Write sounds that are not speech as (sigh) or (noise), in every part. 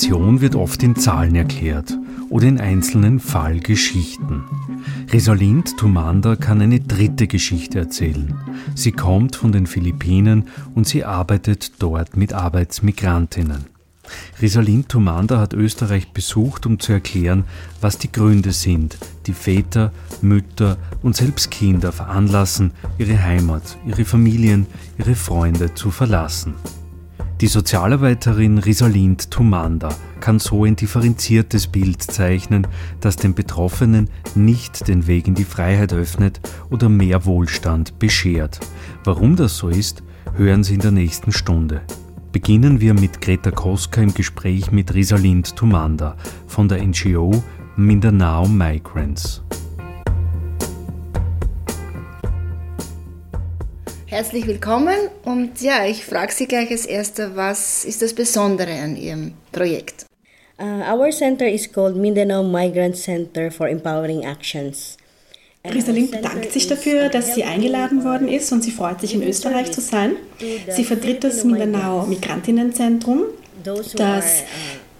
Migration wird oft in Zahlen erklärt oder in einzelnen Fallgeschichten. Resalind Tumanda kann eine dritte Geschichte erzählen. Sie kommt von den Philippinen und sie arbeitet dort mit Arbeitsmigrantinnen. Resalind Tumanda hat Österreich besucht, um zu erklären, was die Gründe sind, die Väter, Mütter und selbst Kinder veranlassen, ihre Heimat, ihre Familien, ihre Freunde zu verlassen. Die Sozialarbeiterin Risalind Tumanda kann so ein differenziertes Bild zeichnen, das den Betroffenen nicht den Weg in die Freiheit öffnet oder mehr Wohlstand beschert. Warum das so ist, hören Sie in der nächsten Stunde. Beginnen wir mit Greta Koska im Gespräch mit Risalind Tumanda von der NGO Mindanao Migrants. Herzlich willkommen und ja, ich frage Sie gleich als Erster, was ist das Besondere an Ihrem Projekt? Uh, our center is called Mindanao Migrant Center for Empowering Actions. Rosalind bedankt sich dafür, dass sie eingeladen worden ist und sie freut sich in Österreich zu sein. Sie vertritt das Mindanao Migrantinnenzentrum, das äh,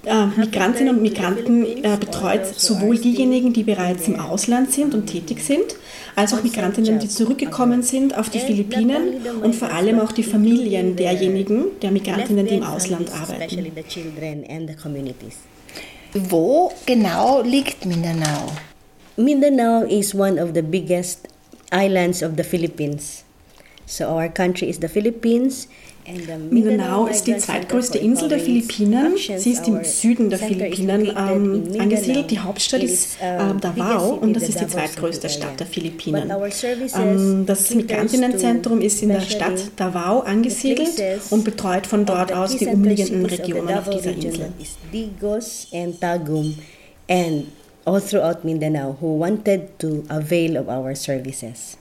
Migrantinnen und Migranten äh, betreut sowohl diejenigen, die bereits im Ausland sind und tätig sind, als auch Migrantinnen, die zurückgekommen sind auf die Philippinen und vor allem auch die Familien derjenigen, der Migrantinnen, die im Ausland arbeiten. Wo genau liegt Mindanao? Mindanao is one of the biggest islands of the Philippines. So our country is the Philippines Mindanao ist die zweitgrößte Insel der Philippinen. Sie ist im Süden der Philippinen ähm, angesiedelt. Die Hauptstadt ist äh, Davao und das ist die zweitgrößte Stadt der Philippinen. Ähm, das Migrantinnenzentrum ist in der Stadt Davao angesiedelt und betreut von dort aus die umliegenden Regionen auf dieser Insel. and all throughout Mindanao who wanted to avail of our services.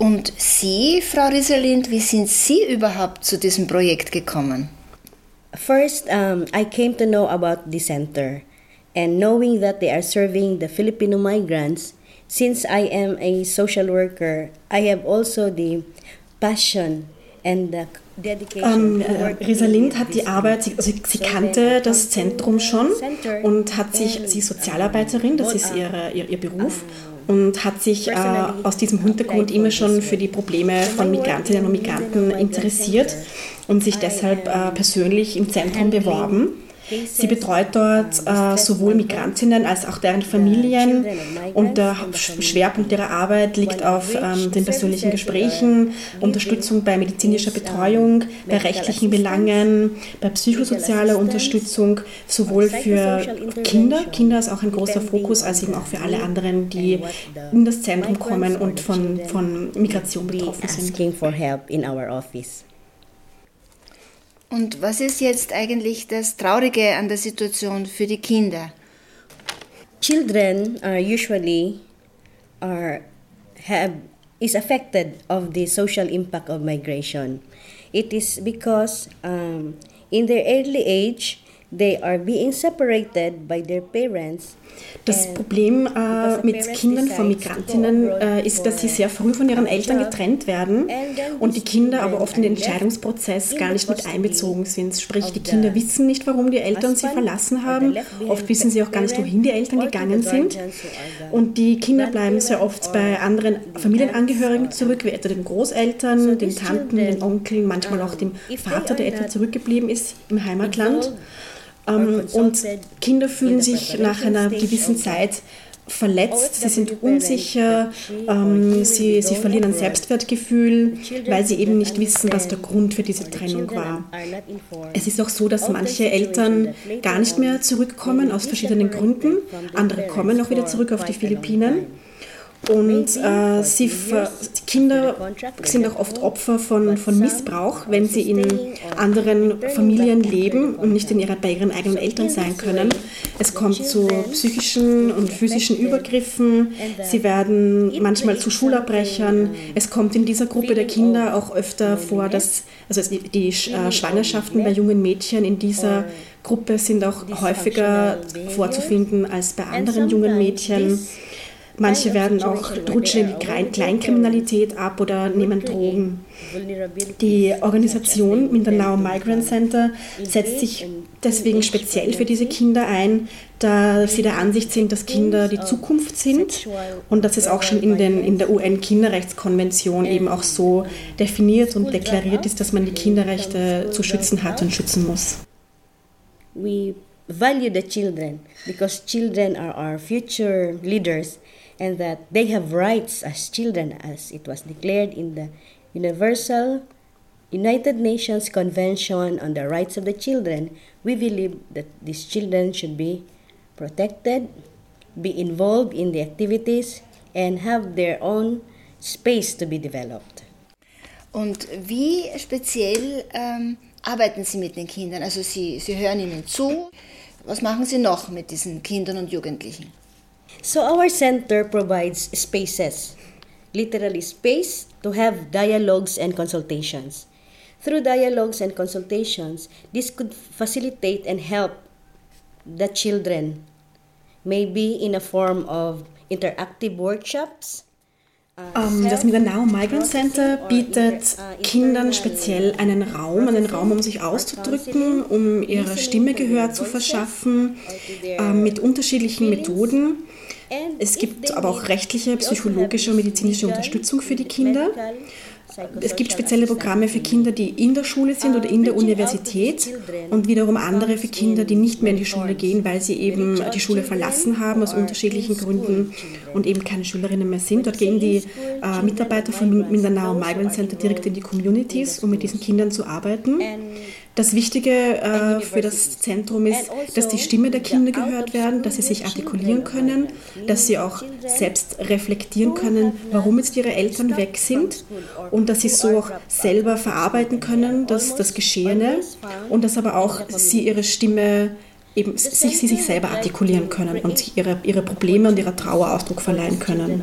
Und Sie, Frau Rieselind, wie sind Sie überhaupt zu diesem Projekt gekommen? First, um, I came to know about the center, and knowing that they are serving the Filipino migrants, since I am a social worker, I have also the passion and the ähm, Rosalind hat die Arbeit, sie, also sie kannte das Zentrum schon und hat sich, sie ist Sozialarbeiterin, das ist ihre, ihr, ihr Beruf und hat sich äh, aus diesem Hintergrund immer schon für die Probleme von Migrantinnen und Migranten interessiert und sich deshalb äh, persönlich im Zentrum beworben. Sie betreut dort äh, sowohl Migrantinnen als auch deren Familien. Und der Schwerpunkt ihrer Arbeit liegt auf ähm, den persönlichen Gesprächen, Unterstützung bei medizinischer Betreuung, bei rechtlichen Belangen, bei psychosozialer Unterstützung, sowohl für Kinder, Kinder ist auch ein großer Fokus, als eben auch für alle anderen, die in das Zentrum kommen und von, von Migration betroffen sind. Und was ist jetzt eigentlich das Traurige an der Situation für die Kinder? Children are usually are have is affected of the social impact of migration. It is because um, in their early age they are being separated by their parents Das Problem äh, mit Kindern von Migrantinnen äh, ist, dass sie sehr früh von ihren Eltern getrennt werden und die Kinder aber oft in den Entscheidungsprozess gar nicht mit einbezogen sind. Sprich, die Kinder wissen nicht, warum die Eltern sie verlassen haben. Oft wissen sie auch gar nicht, wohin die Eltern gegangen sind. Und die Kinder bleiben sehr oft bei anderen Familienangehörigen zurück, wie etwa den Großeltern, den Tanten, den Onkeln, manchmal auch dem Vater, der etwa zurückgeblieben ist im Heimatland. Ähm, und Kinder fühlen sich nach einer gewissen Zeit verletzt, sie sind unsicher, ähm, sie, sie verlieren an Selbstwertgefühl, weil sie eben nicht wissen, was der Grund für diese Trennung war. Es ist auch so, dass manche Eltern gar nicht mehr zurückkommen aus verschiedenen Gründen, andere kommen auch wieder zurück auf die Philippinen. Und äh, sie ver Kinder sind auch oft Opfer von, von Missbrauch, wenn sie in anderen Familien leben und nicht in ihrer, bei ihren eigenen Eltern sein können. Es kommt zu psychischen und physischen Übergriffen. Sie werden manchmal zu Schulabbrechern. Es kommt in dieser Gruppe der Kinder auch öfter vor, dass also die äh, Schwangerschaften bei jungen Mädchen in dieser Gruppe sind auch häufiger vorzufinden als bei anderen jungen Mädchen. Manche werden auch rutschen in die Kleinkriminalität ab oder nehmen Drogen. Die Organisation Mindanao Migrant Center setzt sich deswegen speziell für diese Kinder ein, da sie der Ansicht sind, dass Kinder die Zukunft sind und dass es auch schon in, den, in der UN-Kinderrechtskonvention eben auch so definiert und deklariert ist, dass man die Kinderrechte zu schützen hat und schützen muss. We value the children because children are our future leaders. And that they have rights as children, as it was declared in the Universal United Nations Convention on the Rights of the Children. We believe that these children should be protected, be involved in the activities, and have their own space to be developed. Und wie speziell ähm, arbeiten Sie mit den Kindern? Also Sie, Sie hören ihnen zu. Was machen Sie noch mit diesen Kindern und Jugendlichen? So our center provides spaces, literally space to have dialogues and consultations. Through dialogues and consultations, this could facilitate and help the children, maybe in a form of interactive workshops. Um, das Mindanao Migrant Center bietet Kindern speziell einen Raum, einen Raum, um sich auszudrücken, um ihrer Stimme Gehör zu verschaffen, äh, mit unterschiedlichen Methoden. Es gibt aber auch rechtliche, psychologische und medizinische Unterstützung für die Kinder. Es gibt spezielle Programme für Kinder, die in der Schule sind oder in der Universität und wiederum andere für Kinder, die nicht mehr in die Schule gehen, weil sie eben die Schule verlassen haben aus unterschiedlichen Gründen und eben keine Schülerinnen mehr sind. Dort gehen die äh, Mitarbeiter von Mindanao Migrant Center direkt in die Communities, um mit diesen Kindern zu arbeiten. Das Wichtige äh, für das Zentrum ist, dass die Stimme der Kinder gehört werden, dass sie sich artikulieren können, dass sie auch selbst reflektieren können, warum jetzt ihre Eltern weg sind und dass sie so auch selber verarbeiten können, dass das Geschehene und dass aber auch sie ihre Stimme eben sich, sie sich selber artikulieren können und ihre, ihre Probleme und ihrer Trauer Ausdruck verleihen können.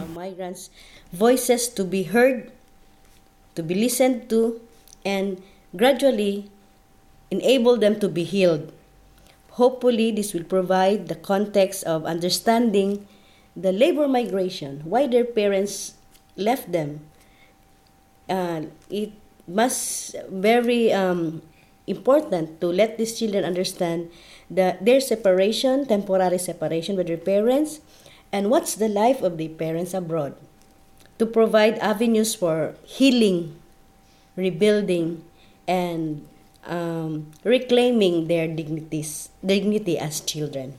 Voices to be heard, to be listened to and gradually enable them to be healed. Hopefully, this will provide the context of understanding the labor migration, why their parents left them. Uh, it must very um, important to let these children understand the, their separation, temporary separation with their parents, and what's the life of the parents abroad. To provide avenues for healing, rebuilding, and um, reclaiming their dignities, dignity as children.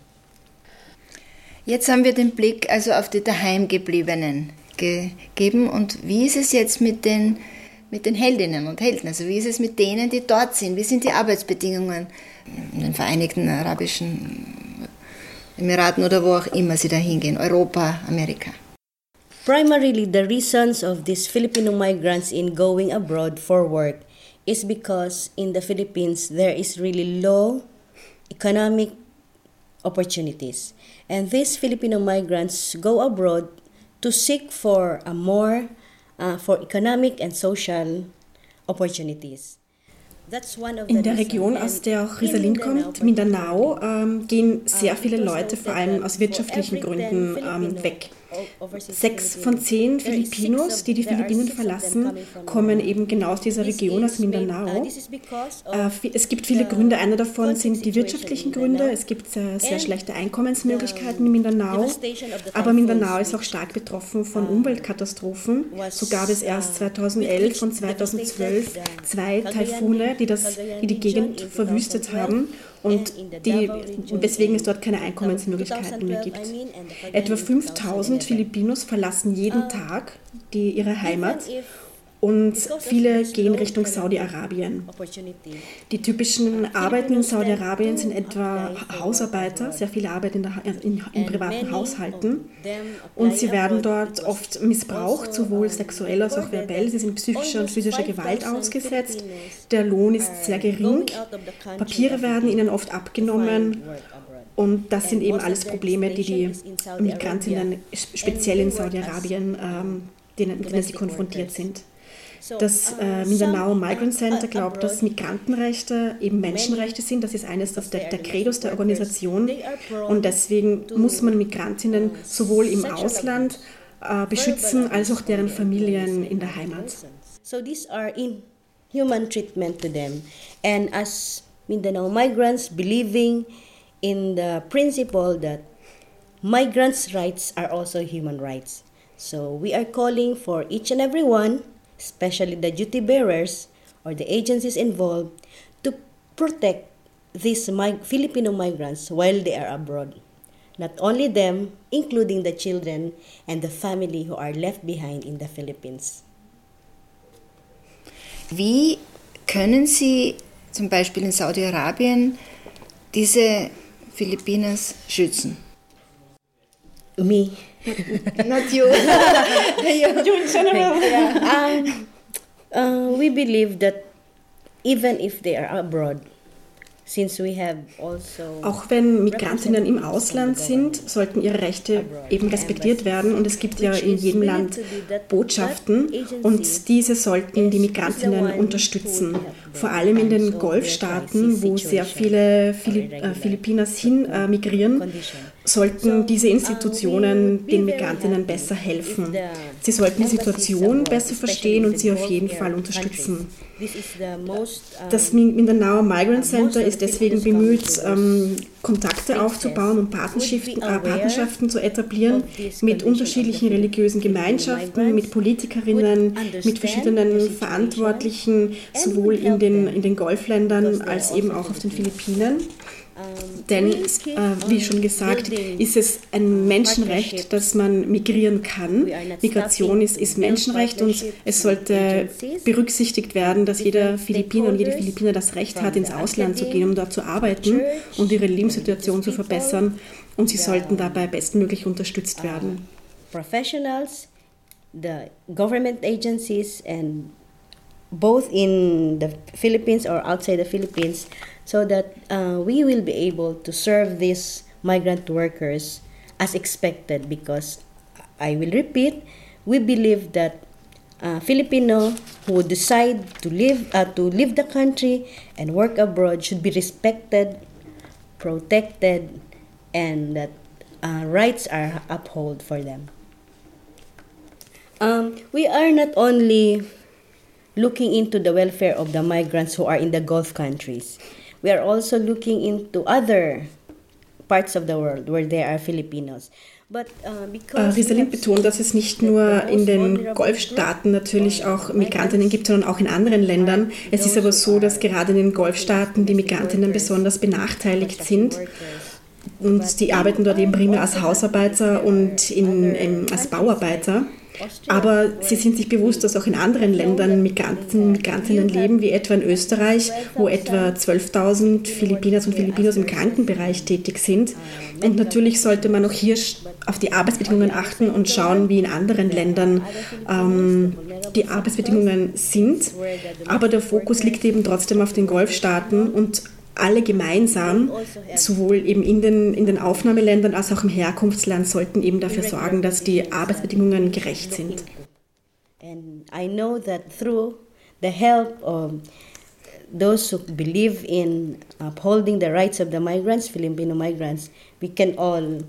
Jetzt haben wir den Blick also auf die Daheimgebliebenen gegeben und wie ist es jetzt mit den, mit den Heldinnen und Helden? Also wie ist es mit denen, die dort sind? Wie sind die Arbeitsbedingungen in den Vereinigten Arabischen Emiraten oder wo auch immer sie da hingehen, Europa, Amerika? Primarily the reasons of these Filipino migrants in going abroad for work is because in the Philippines there is really low economic opportunities. And these Filipino migrants go abroad to seek for a more uh, for economic and social opportunities. In der Region, aus der auch Risalin kommt, Mindanao, ähm, gehen sehr viele Leute vor allem aus wirtschaftlichen Gründen ähm, weg. Sechs von zehn Filipinos, die die Philippinen verlassen, kommen eben genau aus dieser Region, aus Mindanao. Äh, es gibt viele Gründe. Einer davon sind die wirtschaftlichen Gründe. Es gibt sehr, sehr schlechte Einkommensmöglichkeiten in Mindanao. Aber Mindanao ist auch stark betroffen von Umweltkatastrophen. So gab es erst 2011 und 2012 zwei Taifune, die, das, die die Gegend verwüstet haben. Und die, weswegen es dort keine Einkommensmöglichkeiten mehr gibt. Etwa 5000 Filipinos verlassen jeden Tag die, ihre Heimat und viele gehen Richtung Saudi-Arabien. Die typischen Arbeiten in Saudi-Arabien sind etwa Hausarbeiter, sehr viele arbeiten in, der, in, in privaten Haushalten und sie werden dort oft missbraucht, sowohl sexuell als auch verbell. Sie sind psychischer und physischer Gewalt ausgesetzt. Der Lohn ist sehr gering. Papiere werden ihnen oft abgenommen. Und das sind eben alles Probleme, die die Migrantinnen speziell in Saudi-Arabien, ähm, denen, denen sie konfrontiert sind. Das äh, Mindanao Migrant Center glaubt, dass Migrantenrechte eben Menschenrechte sind. Das ist eines der, der Credos der Organisation. Und deswegen muss man Migrantinnen sowohl im Ausland äh, beschützen als auch deren Familien in der Heimat. So these are inhuman treatment to them. And as Mindanao migrants believing in the principle that migrants' rights are also human rights. So we are calling for each and every one especially the duty bearers or the agencies involved, to protect these mig- Filipino migrants while they are abroad. Not only them, including the children and the family who are left behind in the Philippines. Wie können Sie zum Beispiel in Saudi-Arabien diese Filipinas schützen? Me. (laughs) Not (laughs) you. you in general. Yeah. Um, uh, we believe that even if they are abroad, since we have also Auch wenn Migrantinnen im Ausland sind, sollten ihre Rechte eben respektiert werden. Und es gibt ja in jedem Land Botschaften und diese sollten die Migrantinnen unterstützen. Vor allem in den Golfstaaten, wo sehr viele Philipp, äh, Philippinas hin äh, migrieren, sollten diese Institutionen den Migrantinnen besser helfen. Sie sollten die Situation besser verstehen und sie auf jeden Fall unterstützen. Das Mindanao Migrant Center ist deswegen bemüht, ähm, Kontakte aufzubauen und Partnerschaften, äh, Partnerschaften zu etablieren mit unterschiedlichen religiösen Gemeinschaften, mit Politikerinnen, mit verschiedenen Verantwortlichen, sowohl in den, in den Golfländern als eben auch auf den Philippinen. Denn, äh, wie schon gesagt, ist es ein Menschenrecht, dass man migrieren kann. Migration ist, ist Menschenrecht und es sollte berücksichtigt werden, dass jeder Philippiner und jede Philippiner das Recht hat, ins Ausland zu gehen, um dort zu arbeiten und ihre Lebenssituation zu verbessern. Und sie sollten dabei bestmöglich unterstützt werden. Professionals, the government agencies and both in the Philippines or outside the Philippines so that uh, we will be able to serve these migrant workers as expected because I will repeat, we believe that uh, Filipino who decide to live uh, to leave the country and work abroad should be respected, protected, and that uh, rights are upheld for them. Um, we are not only looking into the welfare of the migrants who are in the Gulf countries. We are also looking into other parts of the world where there are Filipinos. But, uh, uh, Rosalind betont, dass es nicht nur in den Golfstaaten natürlich auch Migrantinnen gibt, sondern auch in anderen Ländern. Es ist aber so, dass gerade in den Golfstaaten die Migrantinnen besonders benachteiligt sind. Und die arbeiten dort eben primär als Hausarbeiter und in, in, als Bauarbeiter. Aber sie sind sich bewusst, dass auch in anderen Ländern Migranten, Migrantinnen leben, wie etwa in Österreich, wo etwa 12.000 Filipinas und Filipinos im Krankenbereich tätig sind. Und natürlich sollte man auch hier auf die Arbeitsbedingungen achten und schauen, wie in anderen Ländern ähm, die Arbeitsbedingungen sind. Aber der Fokus liegt eben trotzdem auf den Golfstaaten und alle gemeinsam, sowohl eben in den, in den Aufnahmeländern als auch im Herkunftsland, sollten eben dafür sorgen, dass die Arbeitsbedingungen gerecht sind. And I know that through the help of those who believe in upholding the rights of the migrants, Filipino migrants, we can all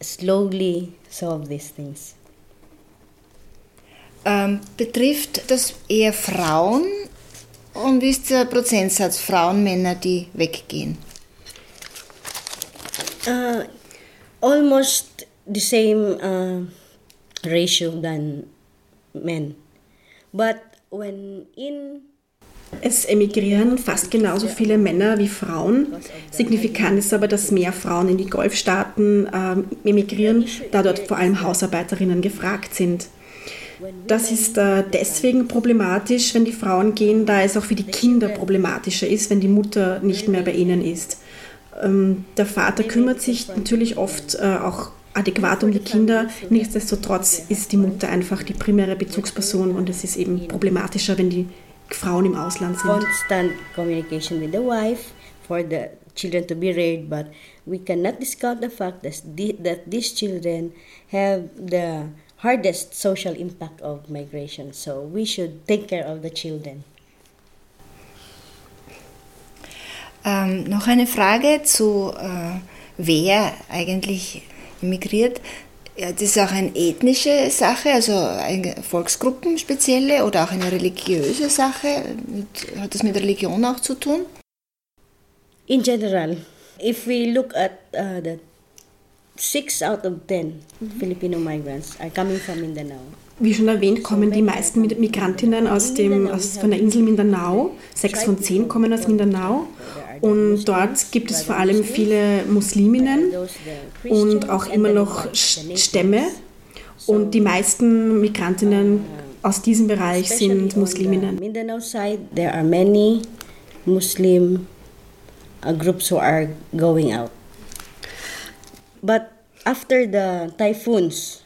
slowly solve these things. Ähm, betrifft das eher Frauen Und wie ist der Prozentsatz Frauen, Männer, die weggehen? Uh, almost the same uh, ratio than men. But when in Es emigrieren fast genauso viele Männer wie Frauen. Signifikant ist aber, dass mehr Frauen in die Golfstaaten äh, emigrieren, da dort vor allem Hausarbeiterinnen gefragt sind. Das ist äh, deswegen problematisch, wenn die Frauen gehen, da es auch für die Kinder problematischer ist, wenn die Mutter nicht mehr bei ihnen ist. Ähm, der Vater kümmert sich natürlich oft äh, auch adäquat um die Kinder. Nichtsdestotrotz ist die Mutter einfach die primäre Bezugsperson und es ist eben problematischer, wenn die Frauen im Ausland sind. Constant communication with the wife for the children to be reared, but we cannot discount the fact that, the, that these children have the hardest social impact of migration. So we should take care of the children. Ähm, noch eine Frage zu, äh, wer eigentlich emigriert. Ja, das ist auch eine ethnische Sache, also eine Volksgruppen spezielle oder auch eine religiöse Sache. Hat das mit Religion auch zu tun? In general, if we look at uh, the six out of ten Filipino migrants are coming from Mindanao. Wie schon erwähnt, kommen die meisten Migrantinnen aus dem, aus, von der Insel Mindanao. Sechs von zehn kommen aus Mindanao. Und dort gibt es vor allem viele Musliminnen und auch immer noch Stämme. Und die meisten Migrantinnen aus diesem Bereich sind Musliminnen. Mindanao side, there are many Muslim uh, groups who are going out. But after the typhoons,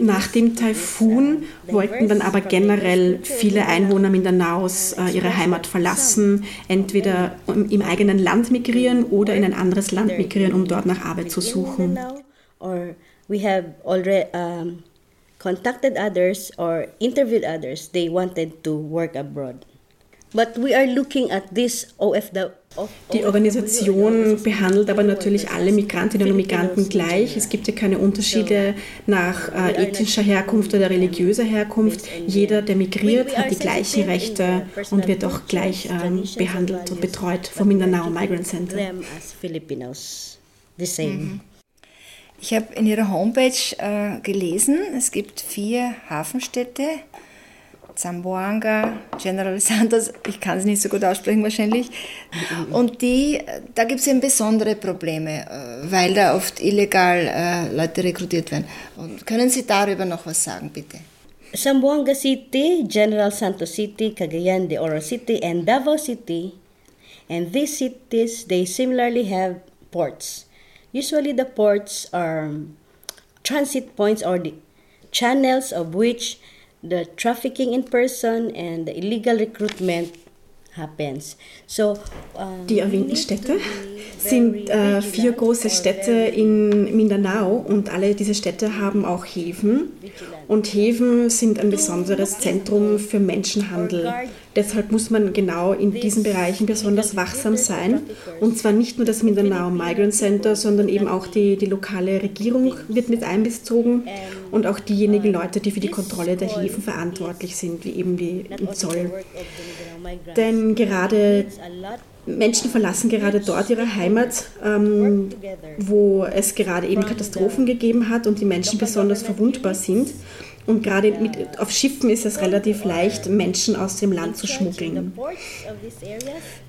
nach dem Taifun wollten dann aber generell viele Einwohner Mindanaos äh, ihre Heimat verlassen, entweder im eigenen Land migrieren oder in ein anderes Land migrieren, um dort nach Arbeit zu suchen. Or we have already um, contacted others or interviewed others. They wanted to work abroad. But we are looking at this OFW die Organisation behandelt aber natürlich alle Migrantinnen und Migranten gleich. Es gibt ja keine Unterschiede nach äh, ethnischer Herkunft oder religiöser Herkunft. Jeder, der migriert, hat die gleichen Rechte und wird auch gleich ähm, behandelt und betreut vom Mindanao Migrant Center. Mhm. Ich habe in Ihrer Homepage äh, gelesen, es gibt vier Hafenstädte Zamboanga, General (laughs) Santos, ich kann es nicht so gut aussprechen wahrscheinlich. Und die, da gibt es eben besondere Probleme, äh, weil da oft illegal äh, Leute rekrutiert werden. Und können Sie darüber noch was sagen, bitte? Zamboanga City, General Santos City, Cagayan de Oro City, and Davao City. And these cities, they similarly have ports. Usually the ports are transit points or the channels of which the trafficking in person and the illegal recruitment happens. So, um, Die erwähnten Städte (laughs) sind äh, vier große Städte in Mindanao und alle diese Städte haben auch Häfen. Und Häfen sind ein besonderes Zentrum für Menschenhandel. Deshalb muss man genau in diesen Bereichen besonders wachsam sein. Und zwar nicht nur das Mindanao Migrant Center, sondern eben auch die, die lokale Regierung wird mit einbezogen und auch diejenigen Leute, die für die Kontrolle der Häfen verantwortlich sind, wie eben die Zoll. Denn gerade Menschen verlassen gerade dort ihre Heimat, ähm, wo es gerade eben Katastrophen gegeben hat und die Menschen besonders verwundbar sind. Und gerade mit, auf Schiffen ist es relativ leicht, Menschen aus dem Land zu schmuggeln.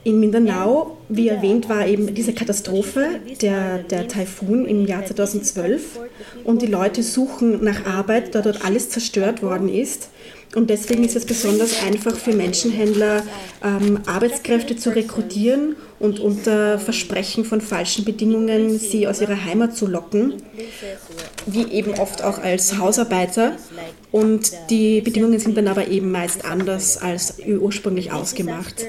In Mindanao, wie erwähnt, war eben diese Katastrophe, der, der Taifun im Jahr 2012. Und die Leute suchen nach Arbeit, da dort alles zerstört worden ist. Und deswegen ist es besonders einfach für Menschenhändler, ähm, Arbeitskräfte zu rekrutieren und unter Versprechen von falschen Bedingungen sie aus ihrer Heimat zu locken, wie eben oft auch als Hausarbeiter. Und die Bedingungen sind dann aber eben meist anders als ursprünglich ausgemacht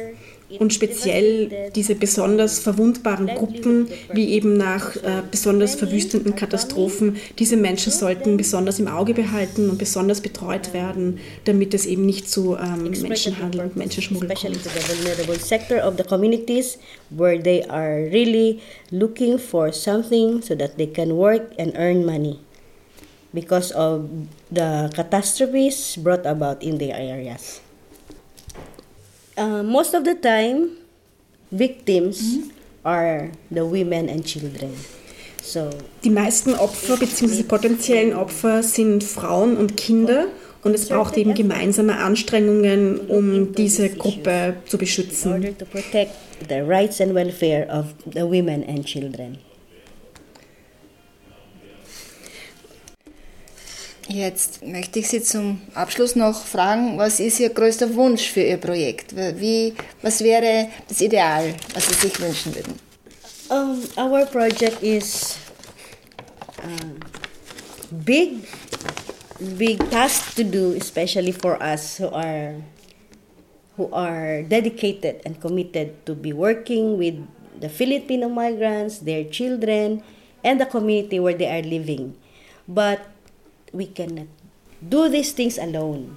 und speziell diese besonders verwundbaren Gruppen, wie eben nach äh, besonders verwüstenden Katastrophen, diese Menschen sollten besonders im Auge behalten und besonders betreut werden, damit es eben nicht zu ähm, Menschenhandel und Menschenschmuggel kommt. where they are really looking for something so that they can work and earn money because of the catastrophes brought about in their areas. Uh, most of the time, victims mhm. are the women and children. So, die meisten Opfer bzw. potenziellen Opfer sind Frauen und Kinder Und es braucht eben gemeinsame Anstrengungen, um diese Gruppe zu beschützen. Jetzt möchte ich Sie zum Abschluss noch fragen, was ist Ihr größter Wunsch für Ihr Projekt? Wie, was wäre das Ideal, was Sie sich wünschen würden? Um, our project is uh, big, big task to do, especially for us who are who are dedicated and committed to be working with the Filipino migrants, their children, and the community where they are living. But we cannot do these things alone.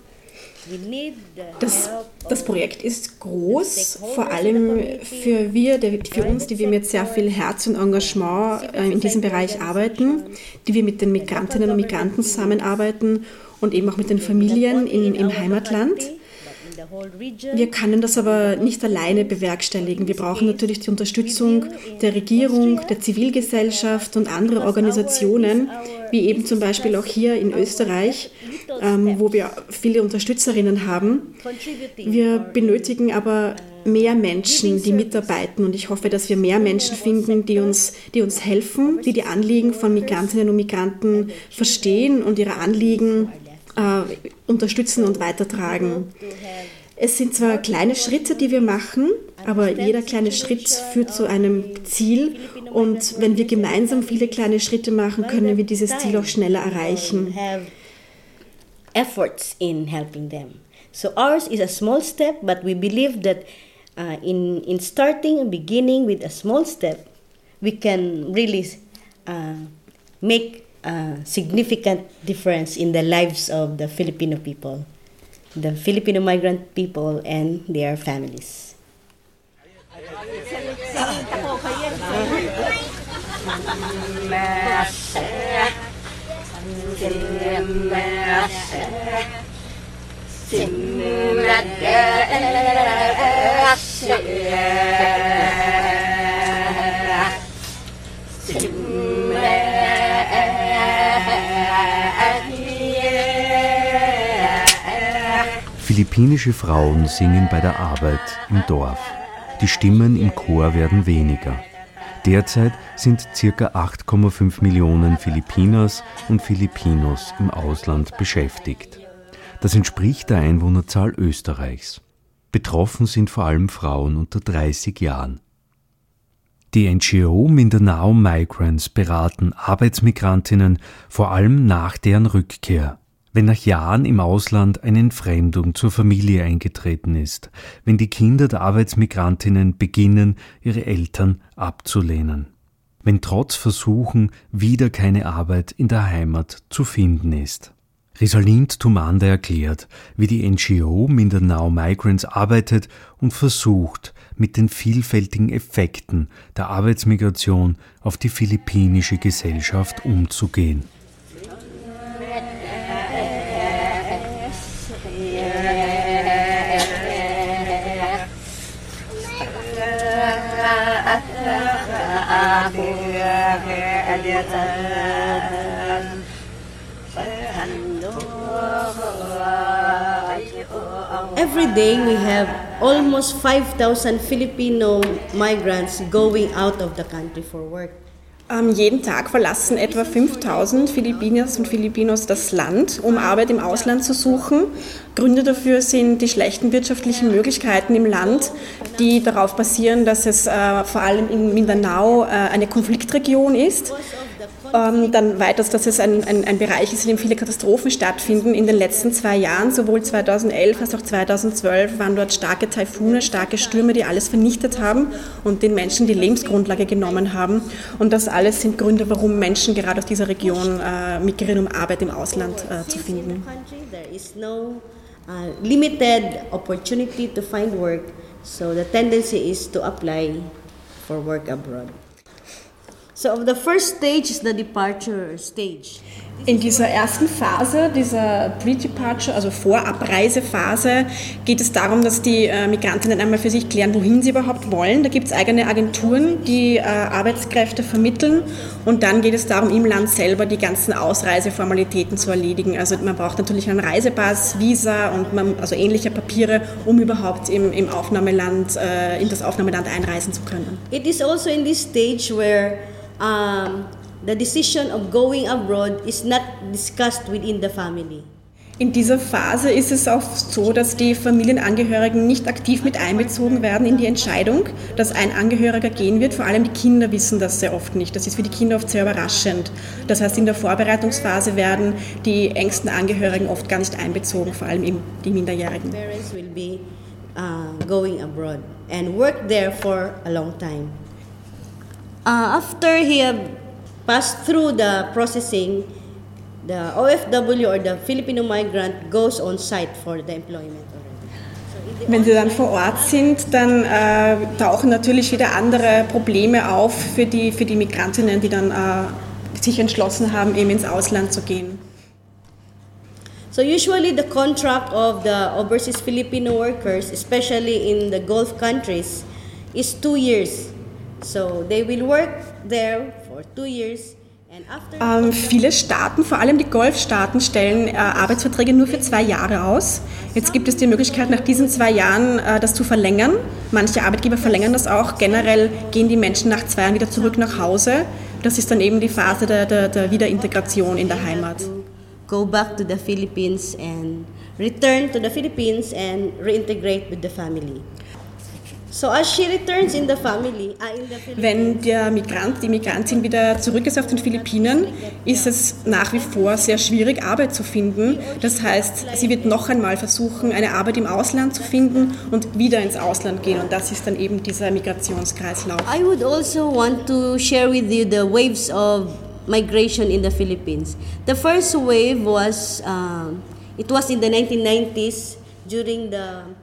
Das, das Projekt ist groß, vor allem für wir, für uns, die wir mit sehr viel Herz und Engagement äh, in diesem Bereich arbeiten, die wir mit den Migrantinnen und Migranten zusammenarbeiten und eben auch mit den Familien in, im Heimatland. Wir können das aber nicht alleine bewerkstelligen. Wir brauchen natürlich die Unterstützung der Regierung, der Zivilgesellschaft und anderer Organisationen, wie eben zum Beispiel auch hier in Österreich, ähm, wo wir viele Unterstützerinnen haben. Wir benötigen aber mehr Menschen, die mitarbeiten. Und ich hoffe, dass wir mehr Menschen finden, die uns, die uns helfen, die die Anliegen von Migrantinnen und Migranten verstehen und ihre Anliegen äh, unterstützen und weitertragen. Es sind zwar kleine Schritte, die wir machen, aber jeder kleine Schritt führt zu einem Ziel und wenn wir gemeinsam viele kleine Schritte machen, können wir dieses Ziel auch schneller erreichen. Efforts in helping them. So ours is a small step, but we believe that uh, in in starting and beginning with a small step, we can really uh, make significant difference in the lives of the Filipino people, the Filipino migrant people and their families. Philippinische Frauen singen bei der Arbeit im Dorf. Die Stimmen im Chor werden weniger. Derzeit sind ca. 8,5 Millionen Filipinas und Filipinos im Ausland beschäftigt. Das entspricht der Einwohnerzahl Österreichs. Betroffen sind vor allem Frauen unter 30 Jahren. Die NGO Mindanao Migrants beraten Arbeitsmigrantinnen vor allem nach deren Rückkehr wenn nach Jahren im Ausland eine Entfremdung zur Familie eingetreten ist, wenn die Kinder der Arbeitsmigrantinnen beginnen, ihre Eltern abzulehnen, wenn trotz Versuchen wieder keine Arbeit in der Heimat zu finden ist. Risalind Tumanda erklärt, wie die NGO Mindanao Migrants arbeitet und versucht, mit den vielfältigen Effekten der Arbeitsmigration auf die philippinische Gesellschaft umzugehen. Every day we have almost 5,000 Filipino migrants going out of the country for work. Ähm, jeden Tag verlassen etwa 5000 Filipinas und Filipinos das Land, um Arbeit im Ausland zu suchen. Gründe dafür sind die schlechten wirtschaftlichen Möglichkeiten im Land, die darauf basieren, dass es äh, vor allem in Mindanao äh, eine Konfliktregion ist. Ähm, dann weiters, dass es ein, ein, ein, Bereich ist, in dem viele Katastrophen stattfinden. In den letzten zwei Jahren, sowohl 2011 als auch 2012, waren dort starke Taifune, starke Stürme, die alles vernichtet haben und den Menschen die Lebensgrundlage genommen haben. Und das alles sind Gründe, warum Menschen gerade aus dieser Region äh, migrieren, um Arbeit im Ausland äh, zu finden. Uh, limited opportunity to find work, so the tendency is to apply for work abroad. So the first stage is the departure stage. In dieser ersten Phase, dieser Pre-Departure, also Vorabreisephase, geht es darum, dass die äh, Migrantinnen einmal für sich klären, wohin sie überhaupt wollen. Da gibt es eigene Agenturen, die äh, Arbeitskräfte vermitteln und dann geht es darum, im Land selber die ganzen Ausreiseformalitäten zu erledigen. Also man braucht natürlich einen Reisepass, Visa und man, also ähnliche Papiere, um überhaupt im, im Aufnahmeland, äh, in das Aufnahmeland einreisen zu können. It is also in this stage where um, the decision of going abroad is not discussed within the family. In dieser Phase ist es auch so, dass die Familienangehörigen nicht aktiv mit einbezogen werden in die Entscheidung, dass ein Angehöriger gehen wird. Vor allem die Kinder wissen das sehr oft nicht. Das ist für die Kinder oft sehr überraschend. Das heißt, in der Vorbereitungsphase werden die engsten Angehörigen oft gar nicht einbezogen, vor allem die Minderjährigen. Parents will be uh, going abroad and work there for a long time. Uh, after he have passed through the processing, the OFW or the Filipino migrant goes on site for the employment. Wenn sie dann vor Ort sind, dann äh, tauchen natürlich wieder andere Probleme auf für die, für die Migrantinnen, die dann äh, sich entschlossen haben, eben ins Ausland zu gehen. So usually the contract of the overseas Filipino workers, especially in the Gulf countries, is two years. So they will work there for two years. Ähm, viele Staaten, vor allem die Golfstaaten, stellen äh, Arbeitsverträge nur für zwei Jahre aus. Jetzt gibt es die Möglichkeit, nach diesen zwei Jahren äh, das zu verlängern. Manche Arbeitgeber verlängern das auch. Generell gehen die Menschen nach zwei Jahren wieder zurück nach Hause. Das ist dann eben die Phase der, der, der Wiederintegration in der Heimat. Go back to the Philippines and return to the Philippines and reintegrate with the family. So as she returns in the family, uh, in the Wenn der Migrant, die Migrantin wieder zurück ist auf den Philippinen, ist es nach wie vor sehr schwierig, Arbeit zu finden. Das heißt, sie wird noch einmal versuchen, eine Arbeit im Ausland zu finden und wieder ins Ausland gehen. Und das ist dann eben dieser Migrationskreislauf. I would also want to share with you the waves of migration in the Philippines. The first wave was, um, it was in the 1990s during the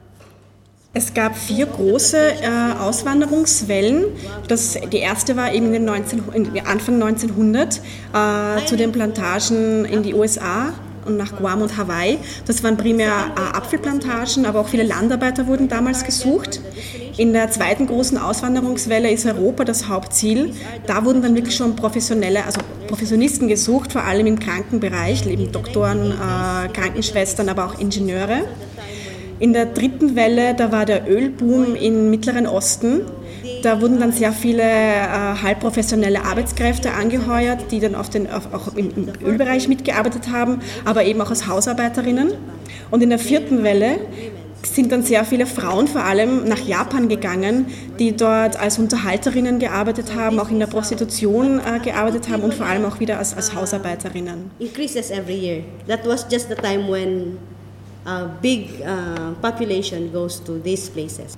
es gab vier große äh, Auswanderungswellen. Das, die erste war eben in 19, Anfang 1900 äh, zu den Plantagen in die USA und nach Guam und Hawaii. Das waren primär äh, Apfelplantagen, aber auch viele Landarbeiter wurden damals gesucht. In der zweiten großen Auswanderungswelle ist Europa das Hauptziel. Da wurden dann wirklich schon professionelle, also Professionisten gesucht, vor allem im Krankenbereich, eben Doktoren, äh, Krankenschwestern, aber auch Ingenieure. In der dritten Welle, da war der Ölboom im Mittleren Osten. Da wurden dann sehr viele äh, halbprofessionelle Arbeitskräfte angeheuert, die dann auf den, auf, auch im, im Ölbereich mitgearbeitet haben, aber eben auch als Hausarbeiterinnen. Und in der vierten Welle sind dann sehr viele Frauen vor allem nach Japan gegangen, die dort als Unterhalterinnen gearbeitet haben, auch in der Prostitution äh, gearbeitet haben und vor allem auch wieder als, als Hausarbeiterinnen. Increases every year. That was just the time when a big uh, population goes to these places.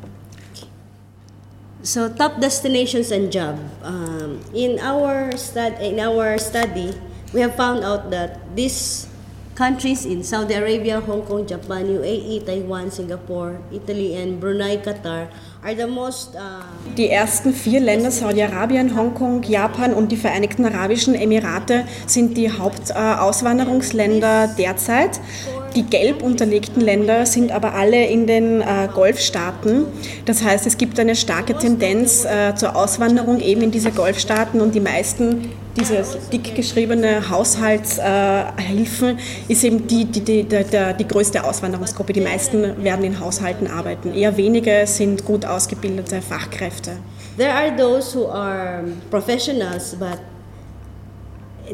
So top destinations and job. Um, in our stud in our study, we have found out that these countries in Saudi Arabia, Hong Kong, Japan, UAE, Taiwan, Singapore, Italy, and Brunei, Qatar are the most. Uh, die ersten vier Länder Saudi-Arabien, Hongkong, Japan und die Vereinigten Arabischen Emirate sind die Hauptauswanderungsländer derzeit. Die gelb unterlegten Länder sind aber alle in den äh, Golfstaaten. Das heißt, es gibt eine starke Tendenz äh, zur Auswanderung eben in diese Golfstaaten und die meisten diese dick geschriebene Haushaltshilfen äh, ist eben die, die, die, die, die größte Auswanderungsgruppe. Die meisten werden in Haushalten arbeiten. Eher wenige sind gut ausgebildete Fachkräfte. There are those who are professionals, but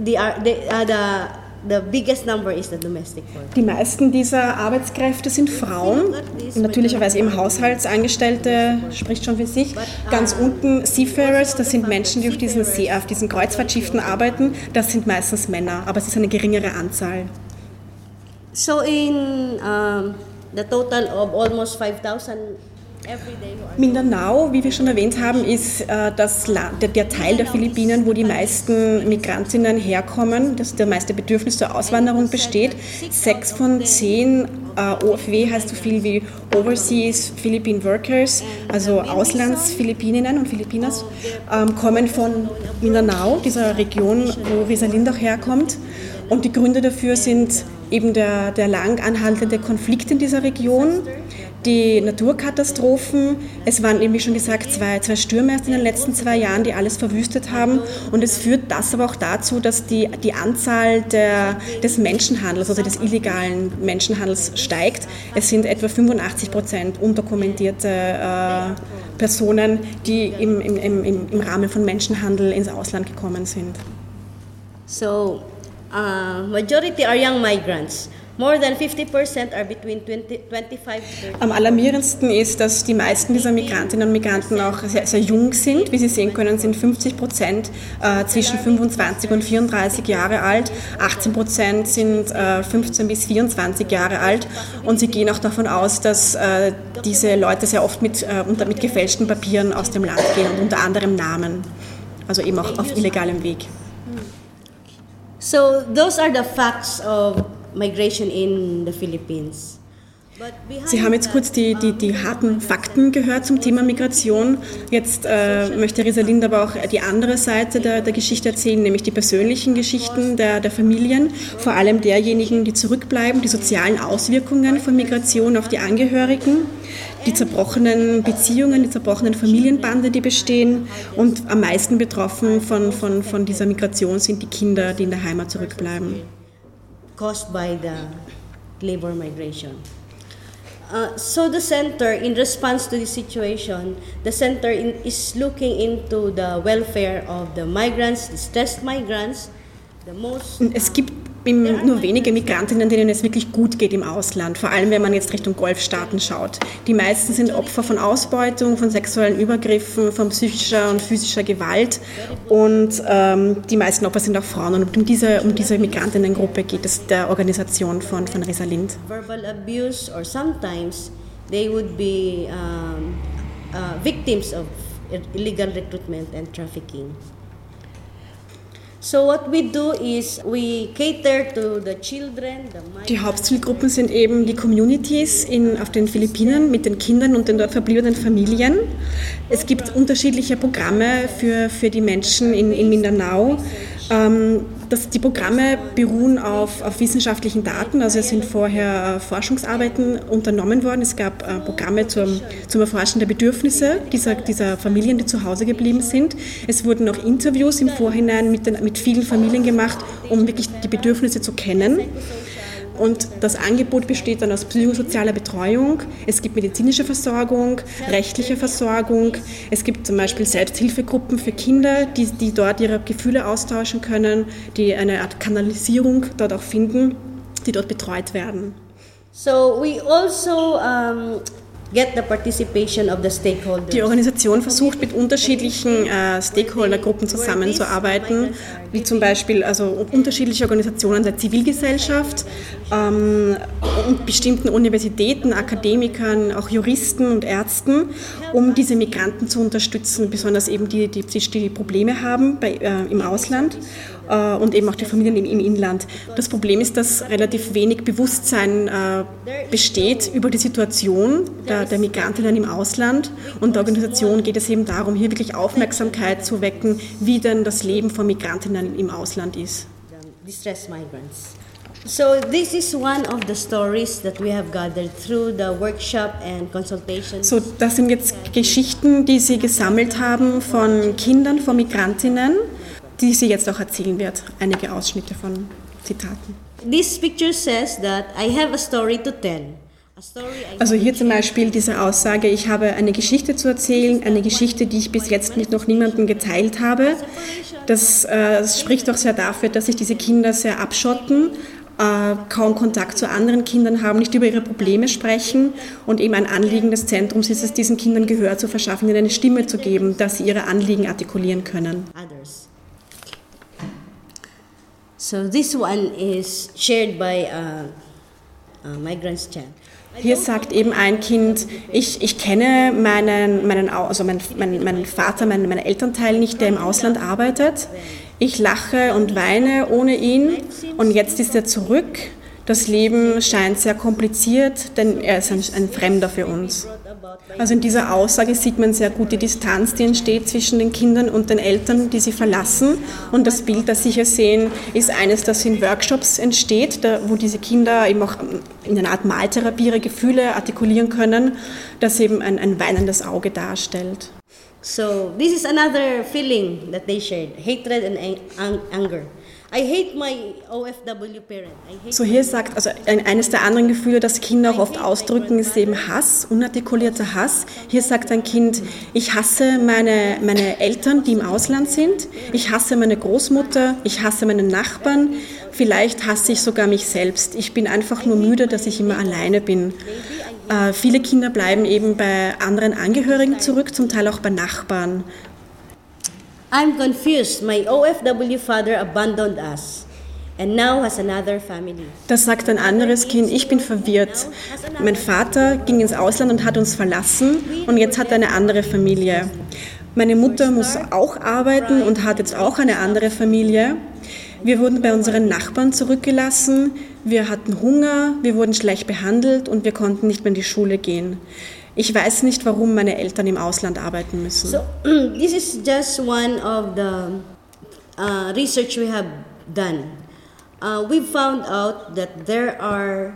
they are, they are the The biggest number is the domestic work. Die meisten dieser Arbeitskräfte sind Frauen, natürlicherweise eben Haushaltsangestellte, spricht schon für sich. Ganz unten Seafarers, das sind Menschen, die auf diesen, See, auf diesen Kreuzfahrtschiffen arbeiten, das sind meistens Männer, aber es ist eine geringere Anzahl. So in um, the total of almost 5000 Mindanao, wie wir schon erwähnt haben, ist äh, das der, der, Teil der Philippinen, wo die meisten Migrantinnen herkommen, das der meiste Bedürfnis zur Auswanderung besteht. Sechs von zehn äh, OFW heißt so viel wie Overseas Philippine Workers, also Auslandsphilippininnen und Filipinas, ähm, kommen von Mindanao, dieser Region, wo Rosalind auch herkommt. Und die Gründe dafür sind eben der, der lang anhaltende Konflikt in dieser Region, die Naturkatastrophen. Es waren, wie schon gesagt, zwei, zwei Stürme erst in den letzten zwei Jahren, die alles verwüstet haben. Und es führt das aber auch dazu, dass die, die Anzahl der, des Menschenhandels, also des illegalen Menschenhandels steigt. Es sind etwa 85 Prozent undokumentierte äh, Personen, die im, im, im, im Rahmen von Menschenhandel ins Ausland gekommen sind. So, uh, majority are young migrants. More than 50% are between 20, 25 Am alarmierendsten ist, dass die meisten dieser Migrantinnen und Migranten auch sehr, sehr jung sind. Wie Sie sehen können, sind 50 Prozent äh, zwischen 25 und 34 Jahre alt, 18 Prozent sind äh, 15 bis 24 Jahre alt. Und sie gehen auch davon aus, dass äh, diese Leute sehr oft mit, äh, unter, mit gefälschten Papieren aus dem Land gehen und unter anderem Namen, also eben auch auf illegalem Weg. So those are the facts of migration in the Philippines. Sie haben jetzt kurz die, die, die harten Fakten gehört zum Thema Migration. Jetzt äh, möchte Rosalind aber auch die andere Seite der, der Geschichte erzählen, nämlich die persönlichen Geschichten der, der Familien, vor allem derjenigen, die zurückbleiben, die sozialen Auswirkungen von Migration auf die Angehörigen, die zerbrochenen Beziehungen, die zerbrochenen Familienbande, die bestehen. Und am meisten betroffen von, von, von dieser Migration sind die Kinder, die in der Heimat zurückbleiben. Caused by the labor migration. Uh, so the center, in response to this situation, the center in, is looking into the welfare of the migrants, distressed migrants. The most, es gibt nur wenige Migrantinnen, denen es wirklich gut geht im Ausland, vor allem wenn man jetzt Richtung Golfstaaten schaut. Die meisten sind Opfer von Ausbeutung, von sexuellen Übergriffen, von psychischer und physischer Gewalt und ähm, die meisten Opfer sind auch Frauen. Und um diese, um diese Migrantinnengruppe geht es der Organisation von, von Resalind. Verbal abuse or sometimes they would be um, uh, victims of illegal recruitment and trafficking. So what we do is we cater to the children, the die Hauptzielgruppen sind eben die Communities in, auf den Philippinen mit den Kindern und den dort verbliebenen Familien. Es gibt unterschiedliche Programme für, für die Menschen in, in Mindanao. Ähm, das, die Programme beruhen auf, auf, wissenschaftlichen Daten, also es sind vorher äh, Forschungsarbeiten unternommen worden. Es gab äh, Programme zum, zum Erforschen der Bedürfnisse dieser, dieser, Familien, die zu Hause geblieben sind. Es wurden auch Interviews im Vorhinein mit, den, mit vielen Familien gemacht, um wirklich die Bedürfnisse zu kennen. Und das Angebot besteht dann aus psychosozialer Betreuung, es gibt medizinische Versorgung, rechtliche Versorgung, es gibt zum Beispiel Selbsthilfegruppen für Kinder, die, die dort ihre Gefühle austauschen können, die eine Art Kanalisierung dort auch finden, die dort betreut werden. So we also um die Organisation versucht mit unterschiedlichen äh, Stakeholdergruppen zusammenzuarbeiten, wie zum Beispiel also unterschiedliche Organisationen der Zivilgesellschaft ähm, und bestimmten Universitäten, Akademikern, auch Juristen und Ärzten, um diese Migranten zu unterstützen, besonders eben die, die, die Probleme haben bei, äh, im Ausland äh, und eben auch die Familien im, im, Inland. Das Problem ist, dass relativ wenig Bewusstsein äh, besteht über die Situation der, der Migrantinnen im Ausland und der Organisation geht es eben darum, hier wirklich Aufmerksamkeit zu wecken, wie denn das Leben von Migrantinnen im Ausland ist. Distress migrants. So this is one of the stories that we have gathered through the workshop and consultation. So das sind jetzt Geschichten, die Sie gesammelt haben von Kindern, von Migrantinnen die sie jetzt auch erzählen wird. Einige Ausschnitte von Zitaten. This picture says that I have a story to tell. Also hier zum Beispiel diese Aussage, ich habe eine Geschichte zu erzählen, eine Geschichte, die ich bis jetzt mit noch niemandem geteilt habe. Das, äh, das spricht auch sehr dafür, dass sich diese Kinder sehr abschotten, kaum Kontakt zu anderen Kindern haben, nicht über ihre Probleme sprechen und eben ein Anliegen des Zentrums ist es, diesen Kindern Gehör zu verschaffen, ihnen eine Stimme zu geben, dass sie ihre Anliegen artikulieren können. So this one is shared by uh, uh, Migrants. Hier sagt eben ein Kind, ich, ich kenne meinen, meinen, also meinen, meinen, meinen Vater, meinen, meinen Elternteil nicht, der im Ausland arbeitet. Ich lache und weine ohne ihn und jetzt ist er zurück. Das Leben scheint sehr kompliziert, denn er ist ein, ein Fremder für uns. Also in dieser Aussage sieht man sehr gut die Distanz, die entsteht zwischen den Kindern und den Eltern, die sie verlassen. Und das Bild, das Sie hier sehen, ist eines, das in Workshops entsteht, wo diese Kinder eben auch in einer Art Maltherapie ihre Gefühle artikulieren können, das eben ein, ein weinendes Auge darstellt. So this is another feeling that they shared, hatred and anger. I hate my OFW parent. So hier sagt, also eines der anderen Gefühle, das Kinder auch oft ausdrücken, ist eben Hass, unartikulierter Hass. Hier sagt ein Kind, ich hasse meine, meine Eltern, die im Ausland sind. Ich hasse meine Großmutter. Ich hasse meine Nachbarn. Vielleicht hasse ich sogar mich selbst. Ich bin einfach nur müde, dass ich immer alleine bin. Äh, viele Kinder bleiben eben bei anderen Angehörigen zurück, zum Teil auch bei Nachbarn. I'm confused. My OFW father abandoned us. And now has another family. Das sagt ein anderes Kind, ich bin verwirrt. Mein Vater ging ins Ausland und hat uns verlassen und jetzt hat er eine andere Familie. Meine Mutter muss auch arbeiten und hat jetzt auch eine andere Familie. Wir wurden bei unseren Nachbarn zurückgelassen, wir hatten Hunger, wir wurden schlecht behandelt und wir konnten nicht mehr in die Schule gehen. Ich weiß nicht, warum meine Eltern im Ausland arbeiten müssen. So, (clears throat) this is just one of the uh, research we have done. Uh, we found out that there are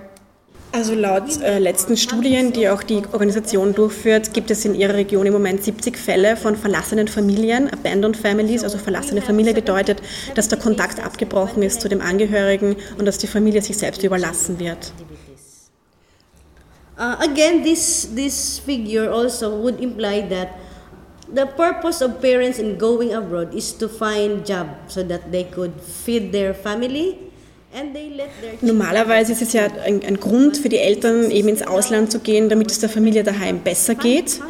also laut äh, letzten Studien, die auch die Organisation durchführt, gibt es in ihrer Region im Moment 70 Fälle von verlassenen Familien, abandoned families, also verlassene Familie bedeutet, dass der Kontakt abgebrochen ist zu dem Angehörigen und dass die Familie sich selbst überlassen wird. Uh, again, this this figure also would imply that the purpose of parents in going abroad is to find job so that they could feed their family Normalerweise ist es ja ein, ein, Grund für die Eltern, eben ins Ausland zu gehen, damit es der Familie daheim besser geht.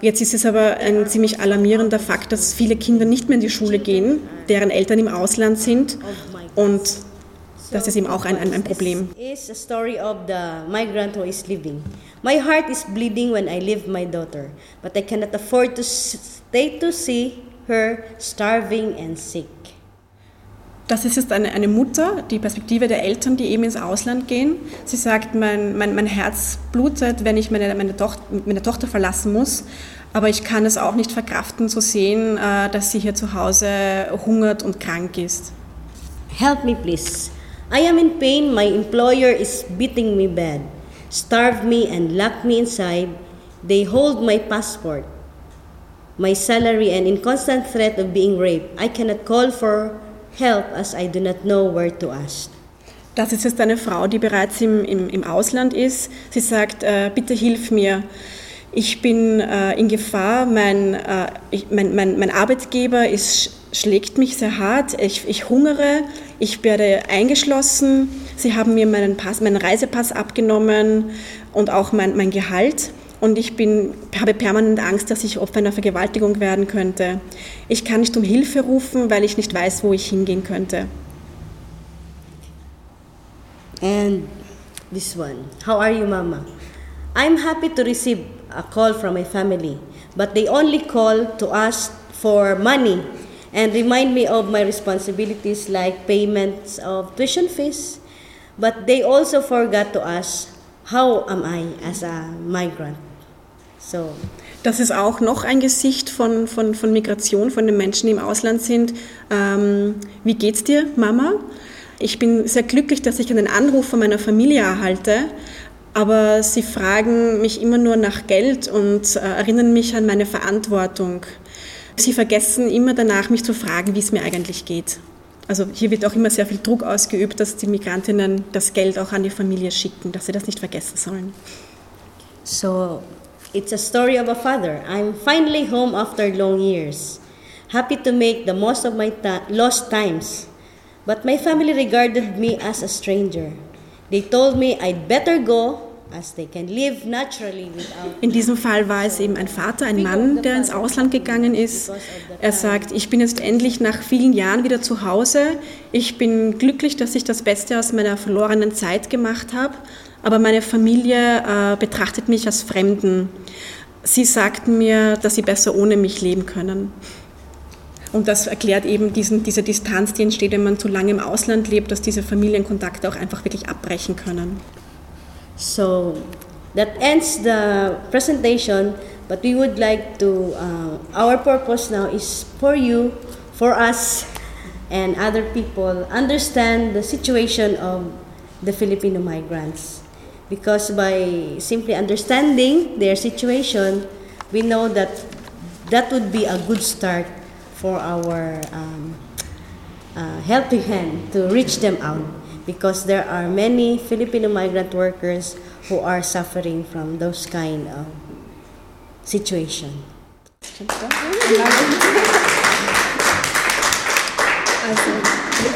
Jetzt ist es aber ein ziemlich alarmierender Fakt, dass viele Kinder nicht mehr in die Schule gehen, deren Eltern im Ausland sind. Und das ist eben auch ein, ein, ein Problem. Is a story of the migrant who is living. My heart is bleeding when I leave my daughter, but I cannot afford to stay to see her starving and sick. Das ist jetzt eine, eine Mutter, die Perspektive der Eltern, die eben ins Ausland gehen. Sie sagt, mein, mein, mein Herz blutet, wenn ich meine, meine, Tochter, meine Tochter verlassen muss. Aber ich kann es auch nicht verkraften zu sehen, äh, dass sie hier zu Hause hungert und krank ist. Help me, please. I am in pain. My employer is beating me bad, starve me and lock me inside. They hold my passport, my salary, and in constant threat of being raped. I cannot call for help as I do not know where to ask. Das ist jetzt eine Frau, die bereits im, im, im Ausland ist. Sie sagt, äh, bitte hilf mir. Ich bin äh, in Gefahr, mein, äh, ich, mein, mein, mein, Arbeitgeber ist, schlägt mich sehr hart, ich, ich, hungere, ich werde eingeschlossen, sie haben mir meinen, Pass, meinen Reisepass abgenommen und auch mein, mein Gehalt und ich bin, habe permanent Angst, dass ich Opfer einer Vergewaltigung werden könnte. Ich kann nicht um Hilfe rufen, weil ich nicht weiß, wo ich hingehen könnte. And this one. How are you, Mama? I'm happy to receive a call from my family, but they only call to ask for money and remind me of my responsibilities like payments of tuition fees. But they also forgot to ask, how am I as a migrant? So. Das ist auch noch ein Gesicht von, von, von Migration, von den Menschen, die im Ausland sind. Ähm, wie geht's dir, Mama? Ich bin sehr glücklich, dass ich einen Anruf von meiner Familie erhalte, aber sie fragen mich immer nur nach Geld und äh, erinnern mich an meine Verantwortung. Sie vergessen immer danach, mich zu fragen, wie es mir eigentlich geht. Also hier wird auch immer sehr viel Druck ausgeübt, dass die Migrantinnen das Geld auch an die Familie schicken, dass sie das nicht vergessen sollen. So It's a story of a father. I'm finally home after long years, happy to make the most of my ta- lost times. But my family regarded me as a stranger. They told me I'd better go In diesem Fall war es eben ein Vater, ein Mann, der ins Ausland gegangen ist. Er sagt, ich bin jetzt endlich nach vielen Jahren wieder zu Hause. Ich bin glücklich, dass ich das Beste aus meiner verlorenen Zeit gemacht habe aber meine Familie äh, betrachtet mich als Fremden. Sie sagten mir, dass sie besser ohne mich leben können. Und das erklärt eben diesen, diese Distanz, die entsteht, wenn man zu lange im Ausland lebt, dass diese Familienkontakte auch einfach wirklich abbrechen können. So, that ends the presentation. But we would like to, uh, our purpose now is for you, for us, and other people understand the situation of the Filipino migrants. Because by simply understanding their situation, we know that that would be a good start for our um, uh, helping hand to reach them out because there are many Filipino migrant workers who are suffering from those kind of situation. Also,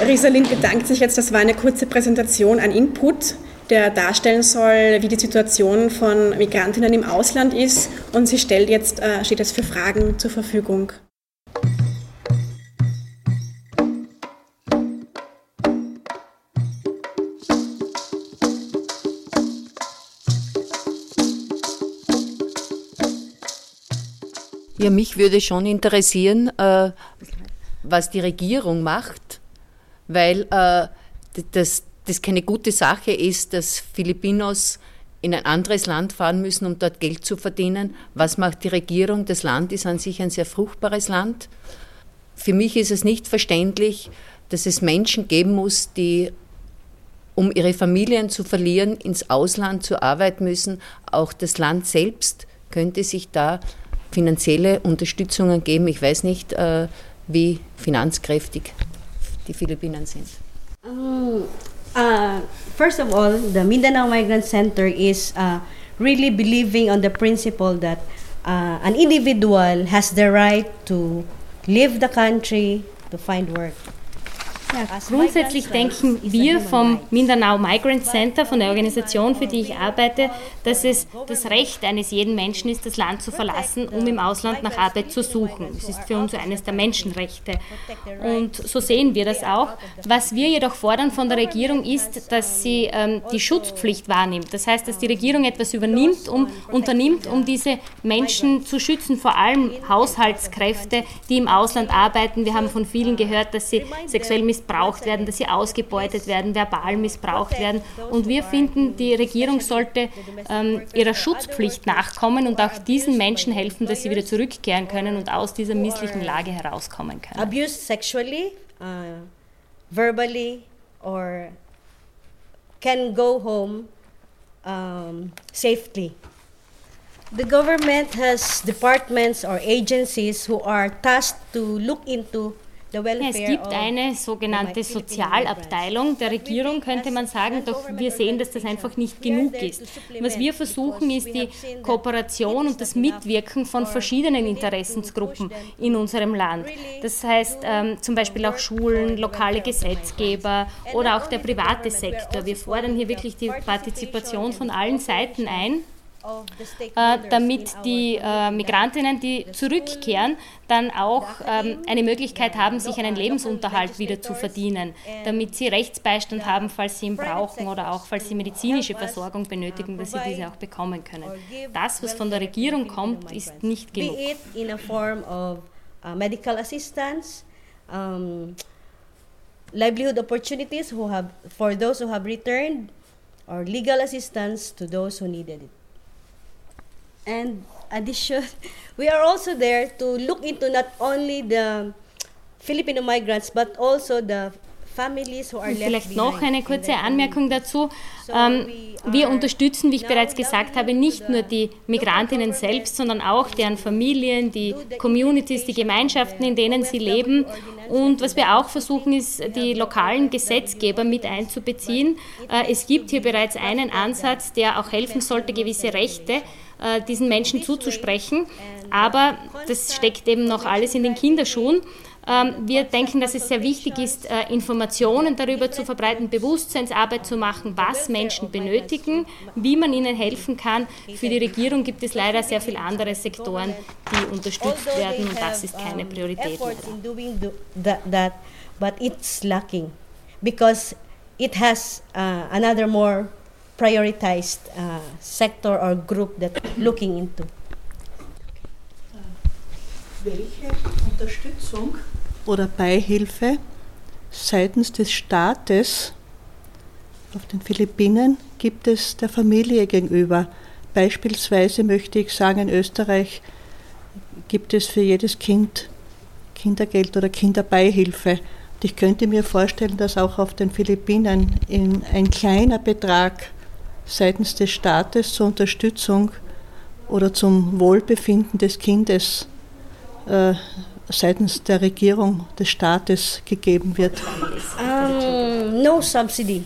Rieselin bedankt sich jetzt. Das war eine kurze Präsentation, ein Input, der darstellen soll, wie die Situation von Migrantinnen im Ausland ist. Und sie stellt jetzt, äh, steht jetzt für Fragen zur Verfügung. Ja, mich würde schon interessieren, äh, was die Regierung macht, weil äh, das, das keine gute Sache ist, dass Filipinos in ein anderes Land fahren müssen, um dort Geld zu verdienen. Was macht die Regierung? Das Land ist an sich ein sehr fruchtbares Land. Für mich ist es nicht verständlich, dass es Menschen geben muss, die, um ihre Familien zu verlieren, ins Ausland zur Arbeit müssen. Auch das Land selbst könnte sich da finanzielle Unterstützungen geben. Ich weiß nicht, äh, wie finanzkräftig die Philippinen sind. Um, uh, first of all, the Mindanao Migrant Center is uh, really believing on the principle that uh, an individual has the right to leave the country to find work. Grundsätzlich denken wir vom Mindanao Migrant Center, von der Organisation, für die ich arbeite, dass es das Recht eines jeden Menschen ist, das Land zu verlassen, um im Ausland nach Arbeit zu suchen. Es ist für uns eines der Menschenrechte. Und so sehen wir das auch. Was wir jedoch fordern von der Regierung ist, dass sie ähm, die Schutzpflicht wahrnimmt. Das heißt, dass die Regierung etwas übernimmt, um, unternimmt, um diese Menschen zu schützen, vor allem Haushaltskräfte, die im Ausland arbeiten. Wir haben von vielen gehört, dass sie sexuell missbraucht missbraucht werden, dass sie ausgebeutet werden, verbal missbraucht werden. Und wir finden, die Regierung sollte ähm, ihrer Schutzpflicht nachkommen und auch diesen Menschen helfen, dass sie wieder zurückkehren können und aus dieser misslichen Lage herauskommen können. Abused sexually, uh, verbally or can go home um, safely. The government has departments or agencies who are tasked to look into es gibt eine sogenannte Sozialabteilung der Regierung, könnte man sagen, doch wir sehen, dass das einfach nicht genug ist. Was wir versuchen, ist die Kooperation und das Mitwirken von verschiedenen Interessensgruppen in unserem Land. Das heißt ähm, zum Beispiel auch Schulen, lokale Gesetzgeber oder auch der private Sektor. Wir fordern hier wirklich die Partizipation von allen Seiten ein damit die äh, Migrantinnen, die zurückkehren, dann auch ähm, eine Möglichkeit haben, sich einen Lebensunterhalt wieder zu verdienen, damit sie Rechtsbeistand haben, falls sie ihn brauchen oder auch falls sie medizinische Versorgung benötigen, dass sie diese auch bekommen können. Das, was von der Regierung kommt, ist nicht genug. uh, medical assistance, um, livelihood opportunities who have, for those who have returned, or legal assistance to those who needed it. And addition, (laughs) we are also there to look into not only the Filipino migrants, but also the Vielleicht noch eine kurze Anmerkung dazu. Ähm, wir unterstützen, wie ich bereits gesagt habe, nicht nur die Migrantinnen selbst, sondern auch deren Familien, die Communities, die Gemeinschaften, in denen sie leben. Und was wir auch versuchen, ist, die lokalen Gesetzgeber mit einzubeziehen. Äh, es gibt hier bereits einen Ansatz, der auch helfen sollte, gewisse Rechte diesen Menschen zuzusprechen. Aber das steckt eben noch alles in den Kinderschuhen. Ähm, wir denken, dass es sehr wichtig ist, äh, Informationen darüber zu verbreiten, Bewusstseinsarbeit zu machen, was Menschen benötigen, wie man ihnen helfen kann. Für die Regierung gibt es leider sehr viele andere Sektoren, die unterstützt werden und das ist keine Priorität. That, but it's lacking because it has uh, another more prioritized uh, sector or group that looking into. Welche Unterstützung oder Beihilfe seitens des Staates auf den Philippinen gibt es der Familie gegenüber Beispielsweise möchte ich sagen, in Österreich gibt es für jedes Kind Kindergeld oder Kinderbeihilfe. Und ich könnte mir vorstellen, dass auch auf den Philippinen ein kleiner Betrag seitens des Staates zur Unterstützung oder zum Wohlbefinden des Kindes äh, seitens der Regierung des Staates gegeben wird? Um, no subsidy.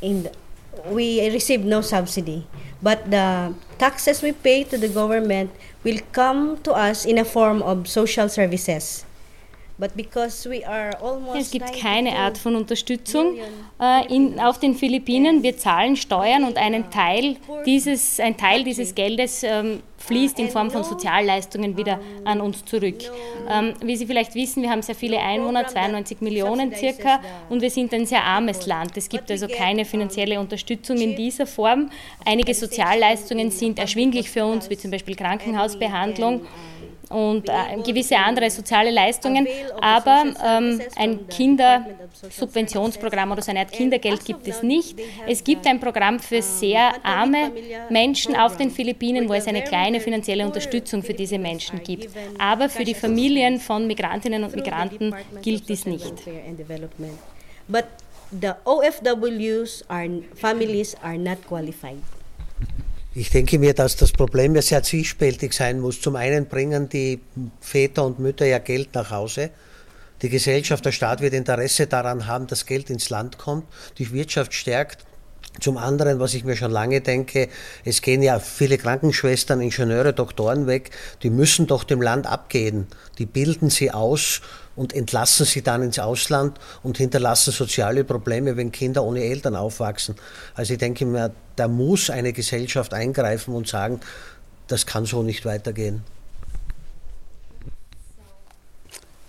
In the, we receive no subsidy, but the taxes we pay to the government will come to us in a form of social services. Es gibt keine Art von Unterstützung äh, in, auf den Philippinen. Wir zahlen Steuern und einen Teil dieses, ein Teil dieses Geldes ähm, fließt in Form von Sozialleistungen wieder an uns zurück. Ähm, wie Sie vielleicht wissen, wir haben sehr viele Einwohner, 92 Millionen circa, und wir sind ein sehr armes Land. Es gibt also keine finanzielle Unterstützung in dieser Form. Einige Sozialleistungen sind erschwinglich für uns, wie zum Beispiel Krankenhausbehandlung und äh, gewisse andere soziale Leistungen, aber ähm, ein Kindersubventionsprogramm oder so eine Art Kindergeld gibt es nicht. Es gibt ein Programm für sehr arme Menschen auf den Philippinen, wo es eine kleine finanzielle Unterstützung für diese Menschen gibt. Aber für die Familien von Migrantinnen und Migranten gilt dies nicht. But the OFWs are families are not qualified. Ich denke mir, dass das Problem ja sehr zwiespältig sein muss. Zum einen bringen die Väter und Mütter ja Geld nach Hause. Die Gesellschaft, der Staat wird Interesse daran haben, dass Geld ins Land kommt, die Wirtschaft stärkt. Zum anderen, was ich mir schon lange denke, es gehen ja viele Krankenschwestern, Ingenieure, Doktoren weg, die müssen doch dem Land abgehen. Die bilden sie aus und entlassen sie dann ins Ausland und hinterlassen soziale Probleme, wenn Kinder ohne Eltern aufwachsen. Also ich denke mir, da muss eine Gesellschaft eingreifen und sagen, das kann so nicht weitergehen.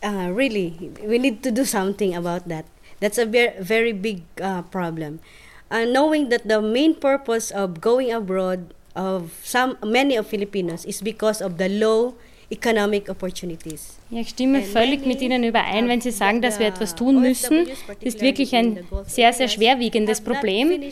Uh, really, we need to do something about that. That's a very, big uh, problem. Uh, knowing that the main purpose of going abroad of some many of Filipinos is because of the low economic opportunities. Ja, ich stimme völlig mit Ihnen überein, wenn Sie sagen, dass wir etwas tun müssen. Das ist wirklich ein sehr, sehr schwerwiegendes Problem.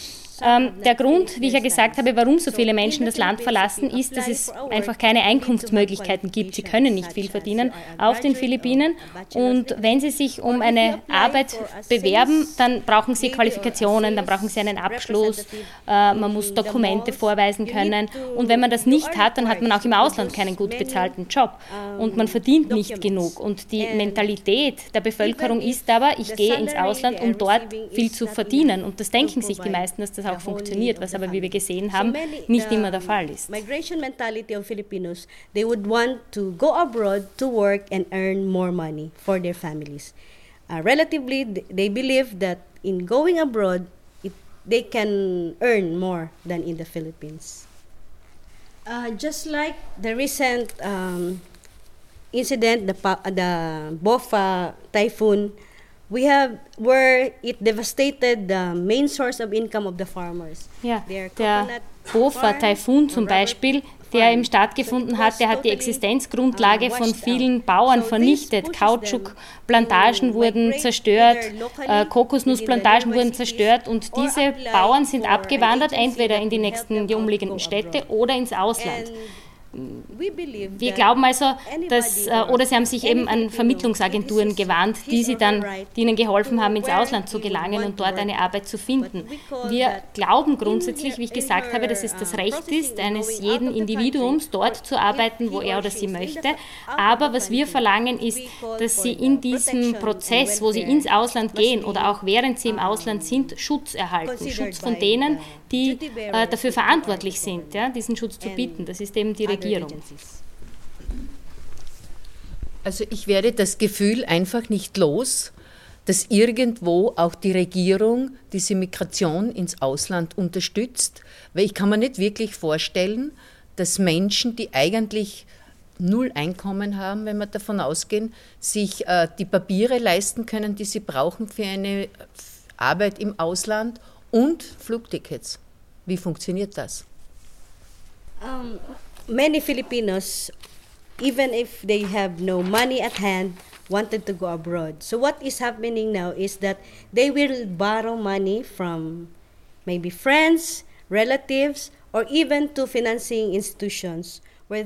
Ähm, der Grund, wie ich ja gesagt habe, warum so viele Menschen das Land verlassen, ist, dass es einfach keine Einkunftsmöglichkeiten gibt. Sie können nicht viel verdienen auf den Philippinen. Und wenn sie sich um eine Arbeit bewerben, dann brauchen sie Qualifikationen, dann brauchen sie einen Abschluss, äh, man muss Dokumente vorweisen können. Und wenn man das nicht hat, dann hat man auch im Ausland keinen gut bezahlten Job. Und man verdient nicht genug. Und die Mentalität der Bevölkerung ist aber, ich gehe ins Ausland, um dort viel zu verdienen. Und das denken sich die meisten, dass das auch funktioniert, was aber, wie wir gesehen haben, nicht immer der Fall ist. Migration mentality of Filipinos, they would want to go abroad to work and earn more money for their families. Uh, relatively, they believe that in going abroad, it, they can earn more than in the Philippines. Uh, just like the recent um, incident, the, the Bofa typhoon, we have where it devastated the main source of income of the farmers. Ja, der Bofa-Taifun zum Beispiel, der eben stattgefunden hat, der hat die Existenzgrundlage von vielen Bauern vernichtet. Kautschukplantagen wurden zerstört, äh, Kokosnussplantagen wurden zerstört und diese Bauern sind abgewandert, entweder in die nächsten, die umliegenden Städte oder ins Ausland. Wir glauben also, dass, äh, oder sie haben sich eben an Vermittlungsagenturen gewandt, die, sie dann, die ihnen geholfen haben, ins Ausland zu gelangen und dort eine Arbeit zu finden. Wir glauben grundsätzlich, wie ich gesagt habe, dass es das Recht ist, eines jeden Individuums dort zu arbeiten, wo er oder sie möchte. Aber was wir verlangen, ist, dass sie in diesem Prozess, wo sie ins Ausland gehen oder auch während sie im Ausland sind, Schutz erhalten. Schutz von denen, die äh, dafür verantwortlich sind, ja, diesen Schutz zu bieten. Das ist eben die Regierung. Also ich werde das Gefühl einfach nicht los, dass irgendwo auch die Regierung diese Migration ins Ausland unterstützt, weil ich kann mir nicht wirklich vorstellen, dass Menschen, die eigentlich null Einkommen haben, wenn wir davon ausgehen, sich äh, die Papiere leisten können, die sie brauchen für eine Arbeit im Ausland und Flugtickets. Wie funktioniert das? Um, many Filipinos, even if they have no money at hand, wanted to go abroad. So what is happening now is that they will borrow money from maybe friends, relatives, or even to financing institutions. Ja,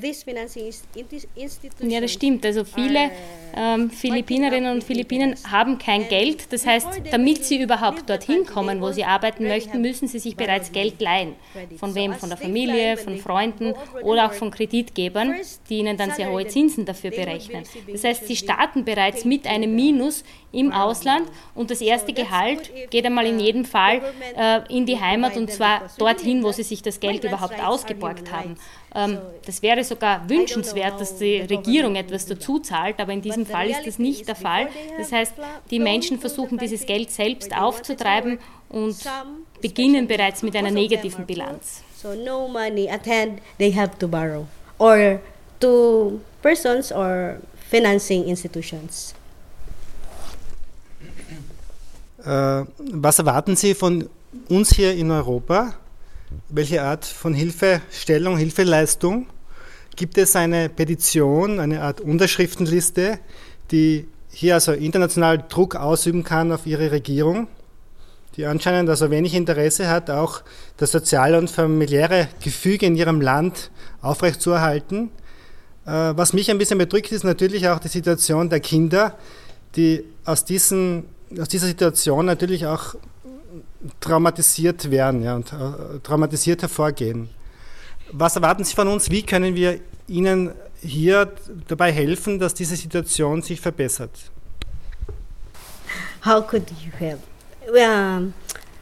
das stimmt. Also viele ähm, Philippinerinnen und Philippinen haben kein Geld. Das heißt, damit sie überhaupt dorthin kommen, wo sie arbeiten möchten, müssen sie sich bereits Geld leihen. Von wem? Von der Familie, von Freunden oder auch von Kreditgebern, die ihnen dann sehr hohe Zinsen dafür berechnen. Das heißt, sie starten bereits mit einem Minus im Ausland und das erste Gehalt geht einmal in jedem Fall äh, in die Heimat und zwar dorthin, wo sie sich das Geld überhaupt ausgeborgt haben. Ähm, das wäre sogar wünschenswert, dass die Regierung etwas dazu zahlt, aber in diesem Fall ist das nicht der Fall. Das heißt, die Menschen versuchen dieses Geld selbst aufzutreiben und beginnen bereits mit einer negativen Bilanz. So no money at hand they have to borrow or to persons or financing institutions. Äh, was erwarten Sie von uns hier in Europa? welche Art von Hilfestellung, Hilfeleistung? Gibt es eine Petition, eine Art Unterschriftenliste, die hier also international Druck ausüben kann auf Ihre Regierung, die anscheinend also wenig Interesse hat, auch das soziale und familiäre Gefüge in Ihrem Land aufrechtzuerhalten? Äh, was mich ein bisschen bedrückt, ist natürlich auch die Situation der Kinder, die aus, diesen, aus dieser Situation natürlich auch traumatisiert werden ja, und äh, traumatisiert hervorgehen. Was erwarten Sie von uns? Wie können wir Ihnen hier dabei helfen, dass diese Situation sich verbessert? How could you help? Um,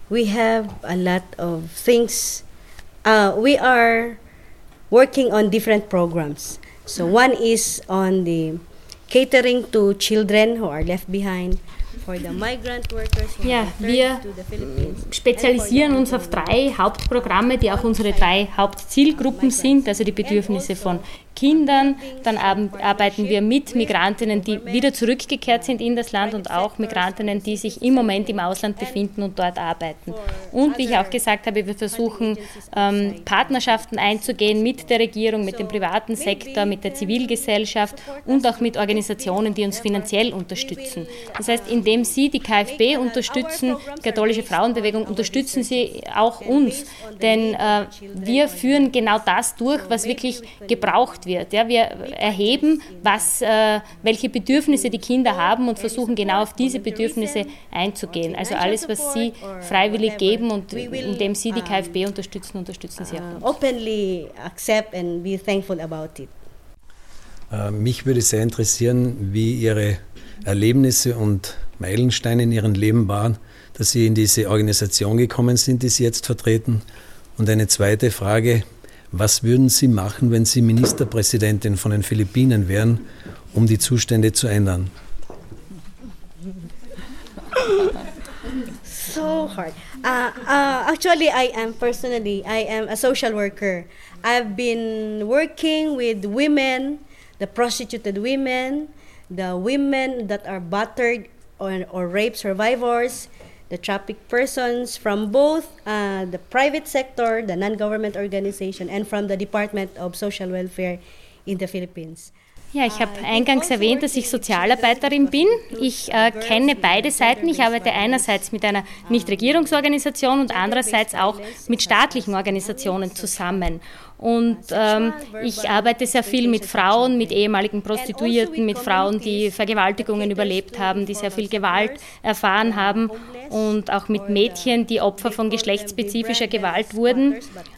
we have a lot of things. Uh, we are working on different programs. So one is on the catering to children who are left behind. Ja, wir spezialisieren uns auf drei Hauptprogramme, die auch unsere drei Hauptzielgruppen sind, also die Bedürfnisse von Kindern, dann arbeiten wir mit Migrantinnen, die wieder zurückgekehrt sind in das Land und auch Migrantinnen, die sich im Moment im Ausland befinden und dort arbeiten. Und wie ich auch gesagt habe, wir versuchen ähm, Partnerschaften einzugehen mit der Regierung, mit dem privaten Sektor, mit der Zivilgesellschaft und auch mit Organisationen, die uns finanziell unterstützen. Das heißt, indem Sie die KfB unterstützen, die katholische Frauenbewegung, unterstützen Sie auch uns. Denn äh, wir führen genau das durch, was wirklich gebraucht wird. Ja, wir erheben, was, äh, welche Bedürfnisse die Kinder haben und versuchen genau auf diese Bedürfnisse einzugehen. Also alles, was sie freiwillig geben und indem sie die KfB unterstützen, unterstützen sie auch uns. Openly accept and be thankful about it. Äh, mich würde sehr interessieren, wie Ihre Erlebnisse und Meilensteine in Ihrem Leben waren, dass Sie in diese Organisation gekommen sind, die Sie jetzt vertreten. Und eine zweite Frage, was würden Sie machen, wenn Sie Ministerpräsidentin von den Philippinen wären, um die Zustände zu ändern? So hard. Uh, uh, actually, I am personally, I am a social worker. I've been working with women, the prostituted women, the women that are battered or, or rape survivors, the trafficked persons from both uh, the private sector, the non-government organization, and from the Department of Social Welfare in the Philippines. Ja, ich habe eingangs erwähnt, dass ich Sozialarbeiterin bin. Ich äh, kenne beide Seiten. Ich arbeite einerseits mit einer Nichtregierungsorganisation und andererseits auch mit staatlichen Organisationen zusammen. Und ähm, ich arbeite sehr viel mit Frauen, mit ehemaligen Prostituierten, mit Frauen, die Vergewaltigungen überlebt haben, die sehr viel Gewalt erfahren haben und auch mit Mädchen, die Opfer von geschlechtsspezifischer Gewalt wurden.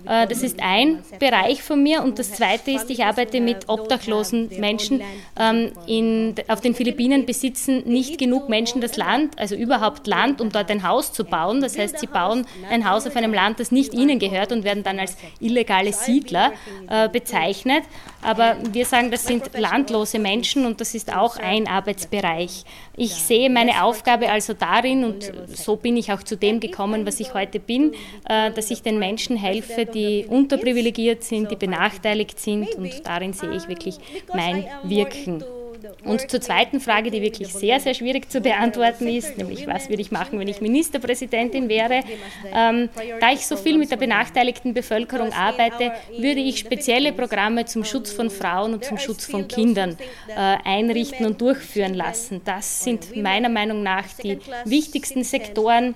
Äh, das ist ein Bereich von mir. Und das zweite ist, ich arbeite mit obdachlosen Menschen. Ähm, in, auf den Philippinen besitzen nicht genug Menschen das Land, also überhaupt Land, um dort ein Haus zu bauen. Das heißt, sie bauen ein Haus auf einem Land, das nicht ihnen gehört und werden dann als illegale Siedler Siedler äh, bezeichnet. Aber wir sagen, das sind landlose Menschen und das ist auch ein Arbeitsbereich. Ich sehe meine Aufgabe also darin, und so bin ich auch zu dem gekommen, was ich heute bin, äh, dass ich den Menschen helfe, die unterprivilegiert sind, die benachteiligt sind und darin sehe ich wirklich mein Wirken. Und zur zweiten Frage, die wirklich sehr, sehr schwierig zu beantworten ist, nämlich was würde ich machen, wenn ich Ministerpräsidentin wäre. Ähm, da ich so viel mit der benachteiligten Bevölkerung arbeite, würde ich spezielle Programme zum Schutz von Frauen und zum Schutz von Kindern äh, einrichten und durchführen lassen. Das sind meiner Meinung nach die wichtigsten Sektoren.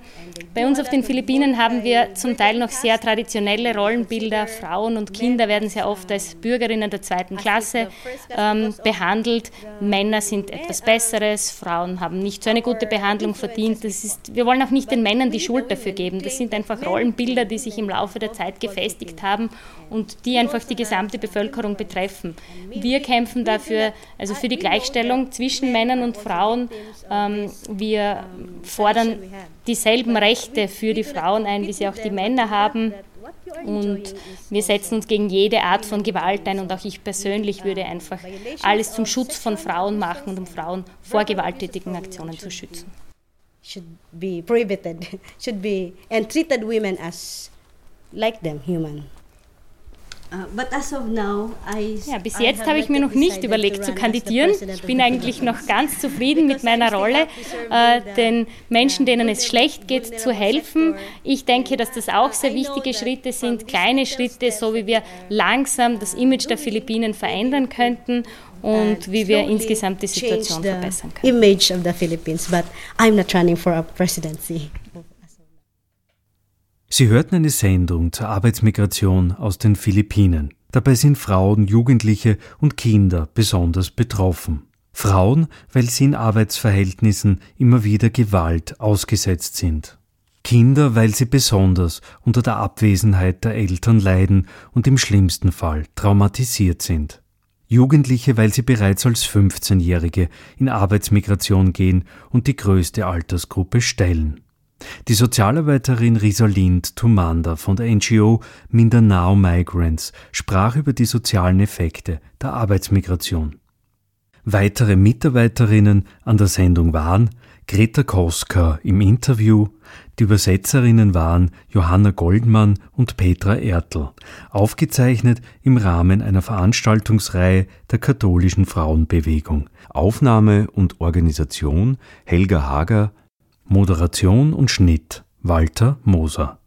Bei uns auf den Philippinen haben wir zum Teil noch sehr traditionelle Rollenbilder. Frauen und Kinder werden sehr oft als Bürgerinnen der zweiten Klasse ähm, behandelt. Sind etwas Besseres, Frauen haben nicht so eine gute Behandlung verdient. Das ist, wir wollen auch nicht den Männern die Schuld dafür geben. Das sind einfach Rollenbilder, die sich im Laufe der Zeit gefestigt haben und die einfach die gesamte Bevölkerung betreffen. Wir kämpfen dafür, also für die Gleichstellung zwischen Männern und Frauen. Ähm, wir fordern dieselben Rechte für die Frauen ein, wie sie auch die Männer haben. Und wir setzen uns gegen jede Art von Gewalt ein und auch ich persönlich würde einfach alles zum Schutz von Frauen machen und um Frauen vor gewalttätigen Aktionen zu schützen. Should be prohibited, should be and treated women as like them, human. Uh, ja, bis jetzt habe ich mir noch nicht überlegt zu kandidieren. Ich bin eigentlich noch ganz zufrieden mit meiner Rolle, äh, den Menschen, denen es schlecht geht, zu helfen. Ich denke, dass das auch sehr wichtige Schritte sind, kleine Schritte, so wie wir langsam das Image der Philippinen verändern könnten und wie wir insgesamt die Situation verbessern können. Image of the Philippines, but I'm not running for a presidency. Sie hörten eine Sendung zur Arbeitsmigration aus den Philippinen. Dabei sind Frauen, Jugendliche und Kinder besonders betroffen. Frauen, weil sie in Arbeitsverhältnissen immer wieder Gewalt ausgesetzt sind. Kinder, weil sie besonders unter der Abwesenheit der Eltern leiden und im schlimmsten Fall traumatisiert sind. Jugendliche, weil sie bereits als 15-Jährige in Arbeitsmigration gehen und die größte Altersgruppe stellen. Die Sozialarbeiterin Risalind Tumanda von der NGO Mindanao Migrants sprach über die sozialen Effekte der Arbeitsmigration. Weitere Mitarbeiterinnen an der Sendung waren Greta Koska im Interview, die Übersetzerinnen waren Johanna Goldmann und Petra Ertl, aufgezeichnet im Rahmen einer Veranstaltungsreihe der katholischen Frauenbewegung. Aufnahme und Organisation Helga Hager, Moderation und Schnitt Walter Moser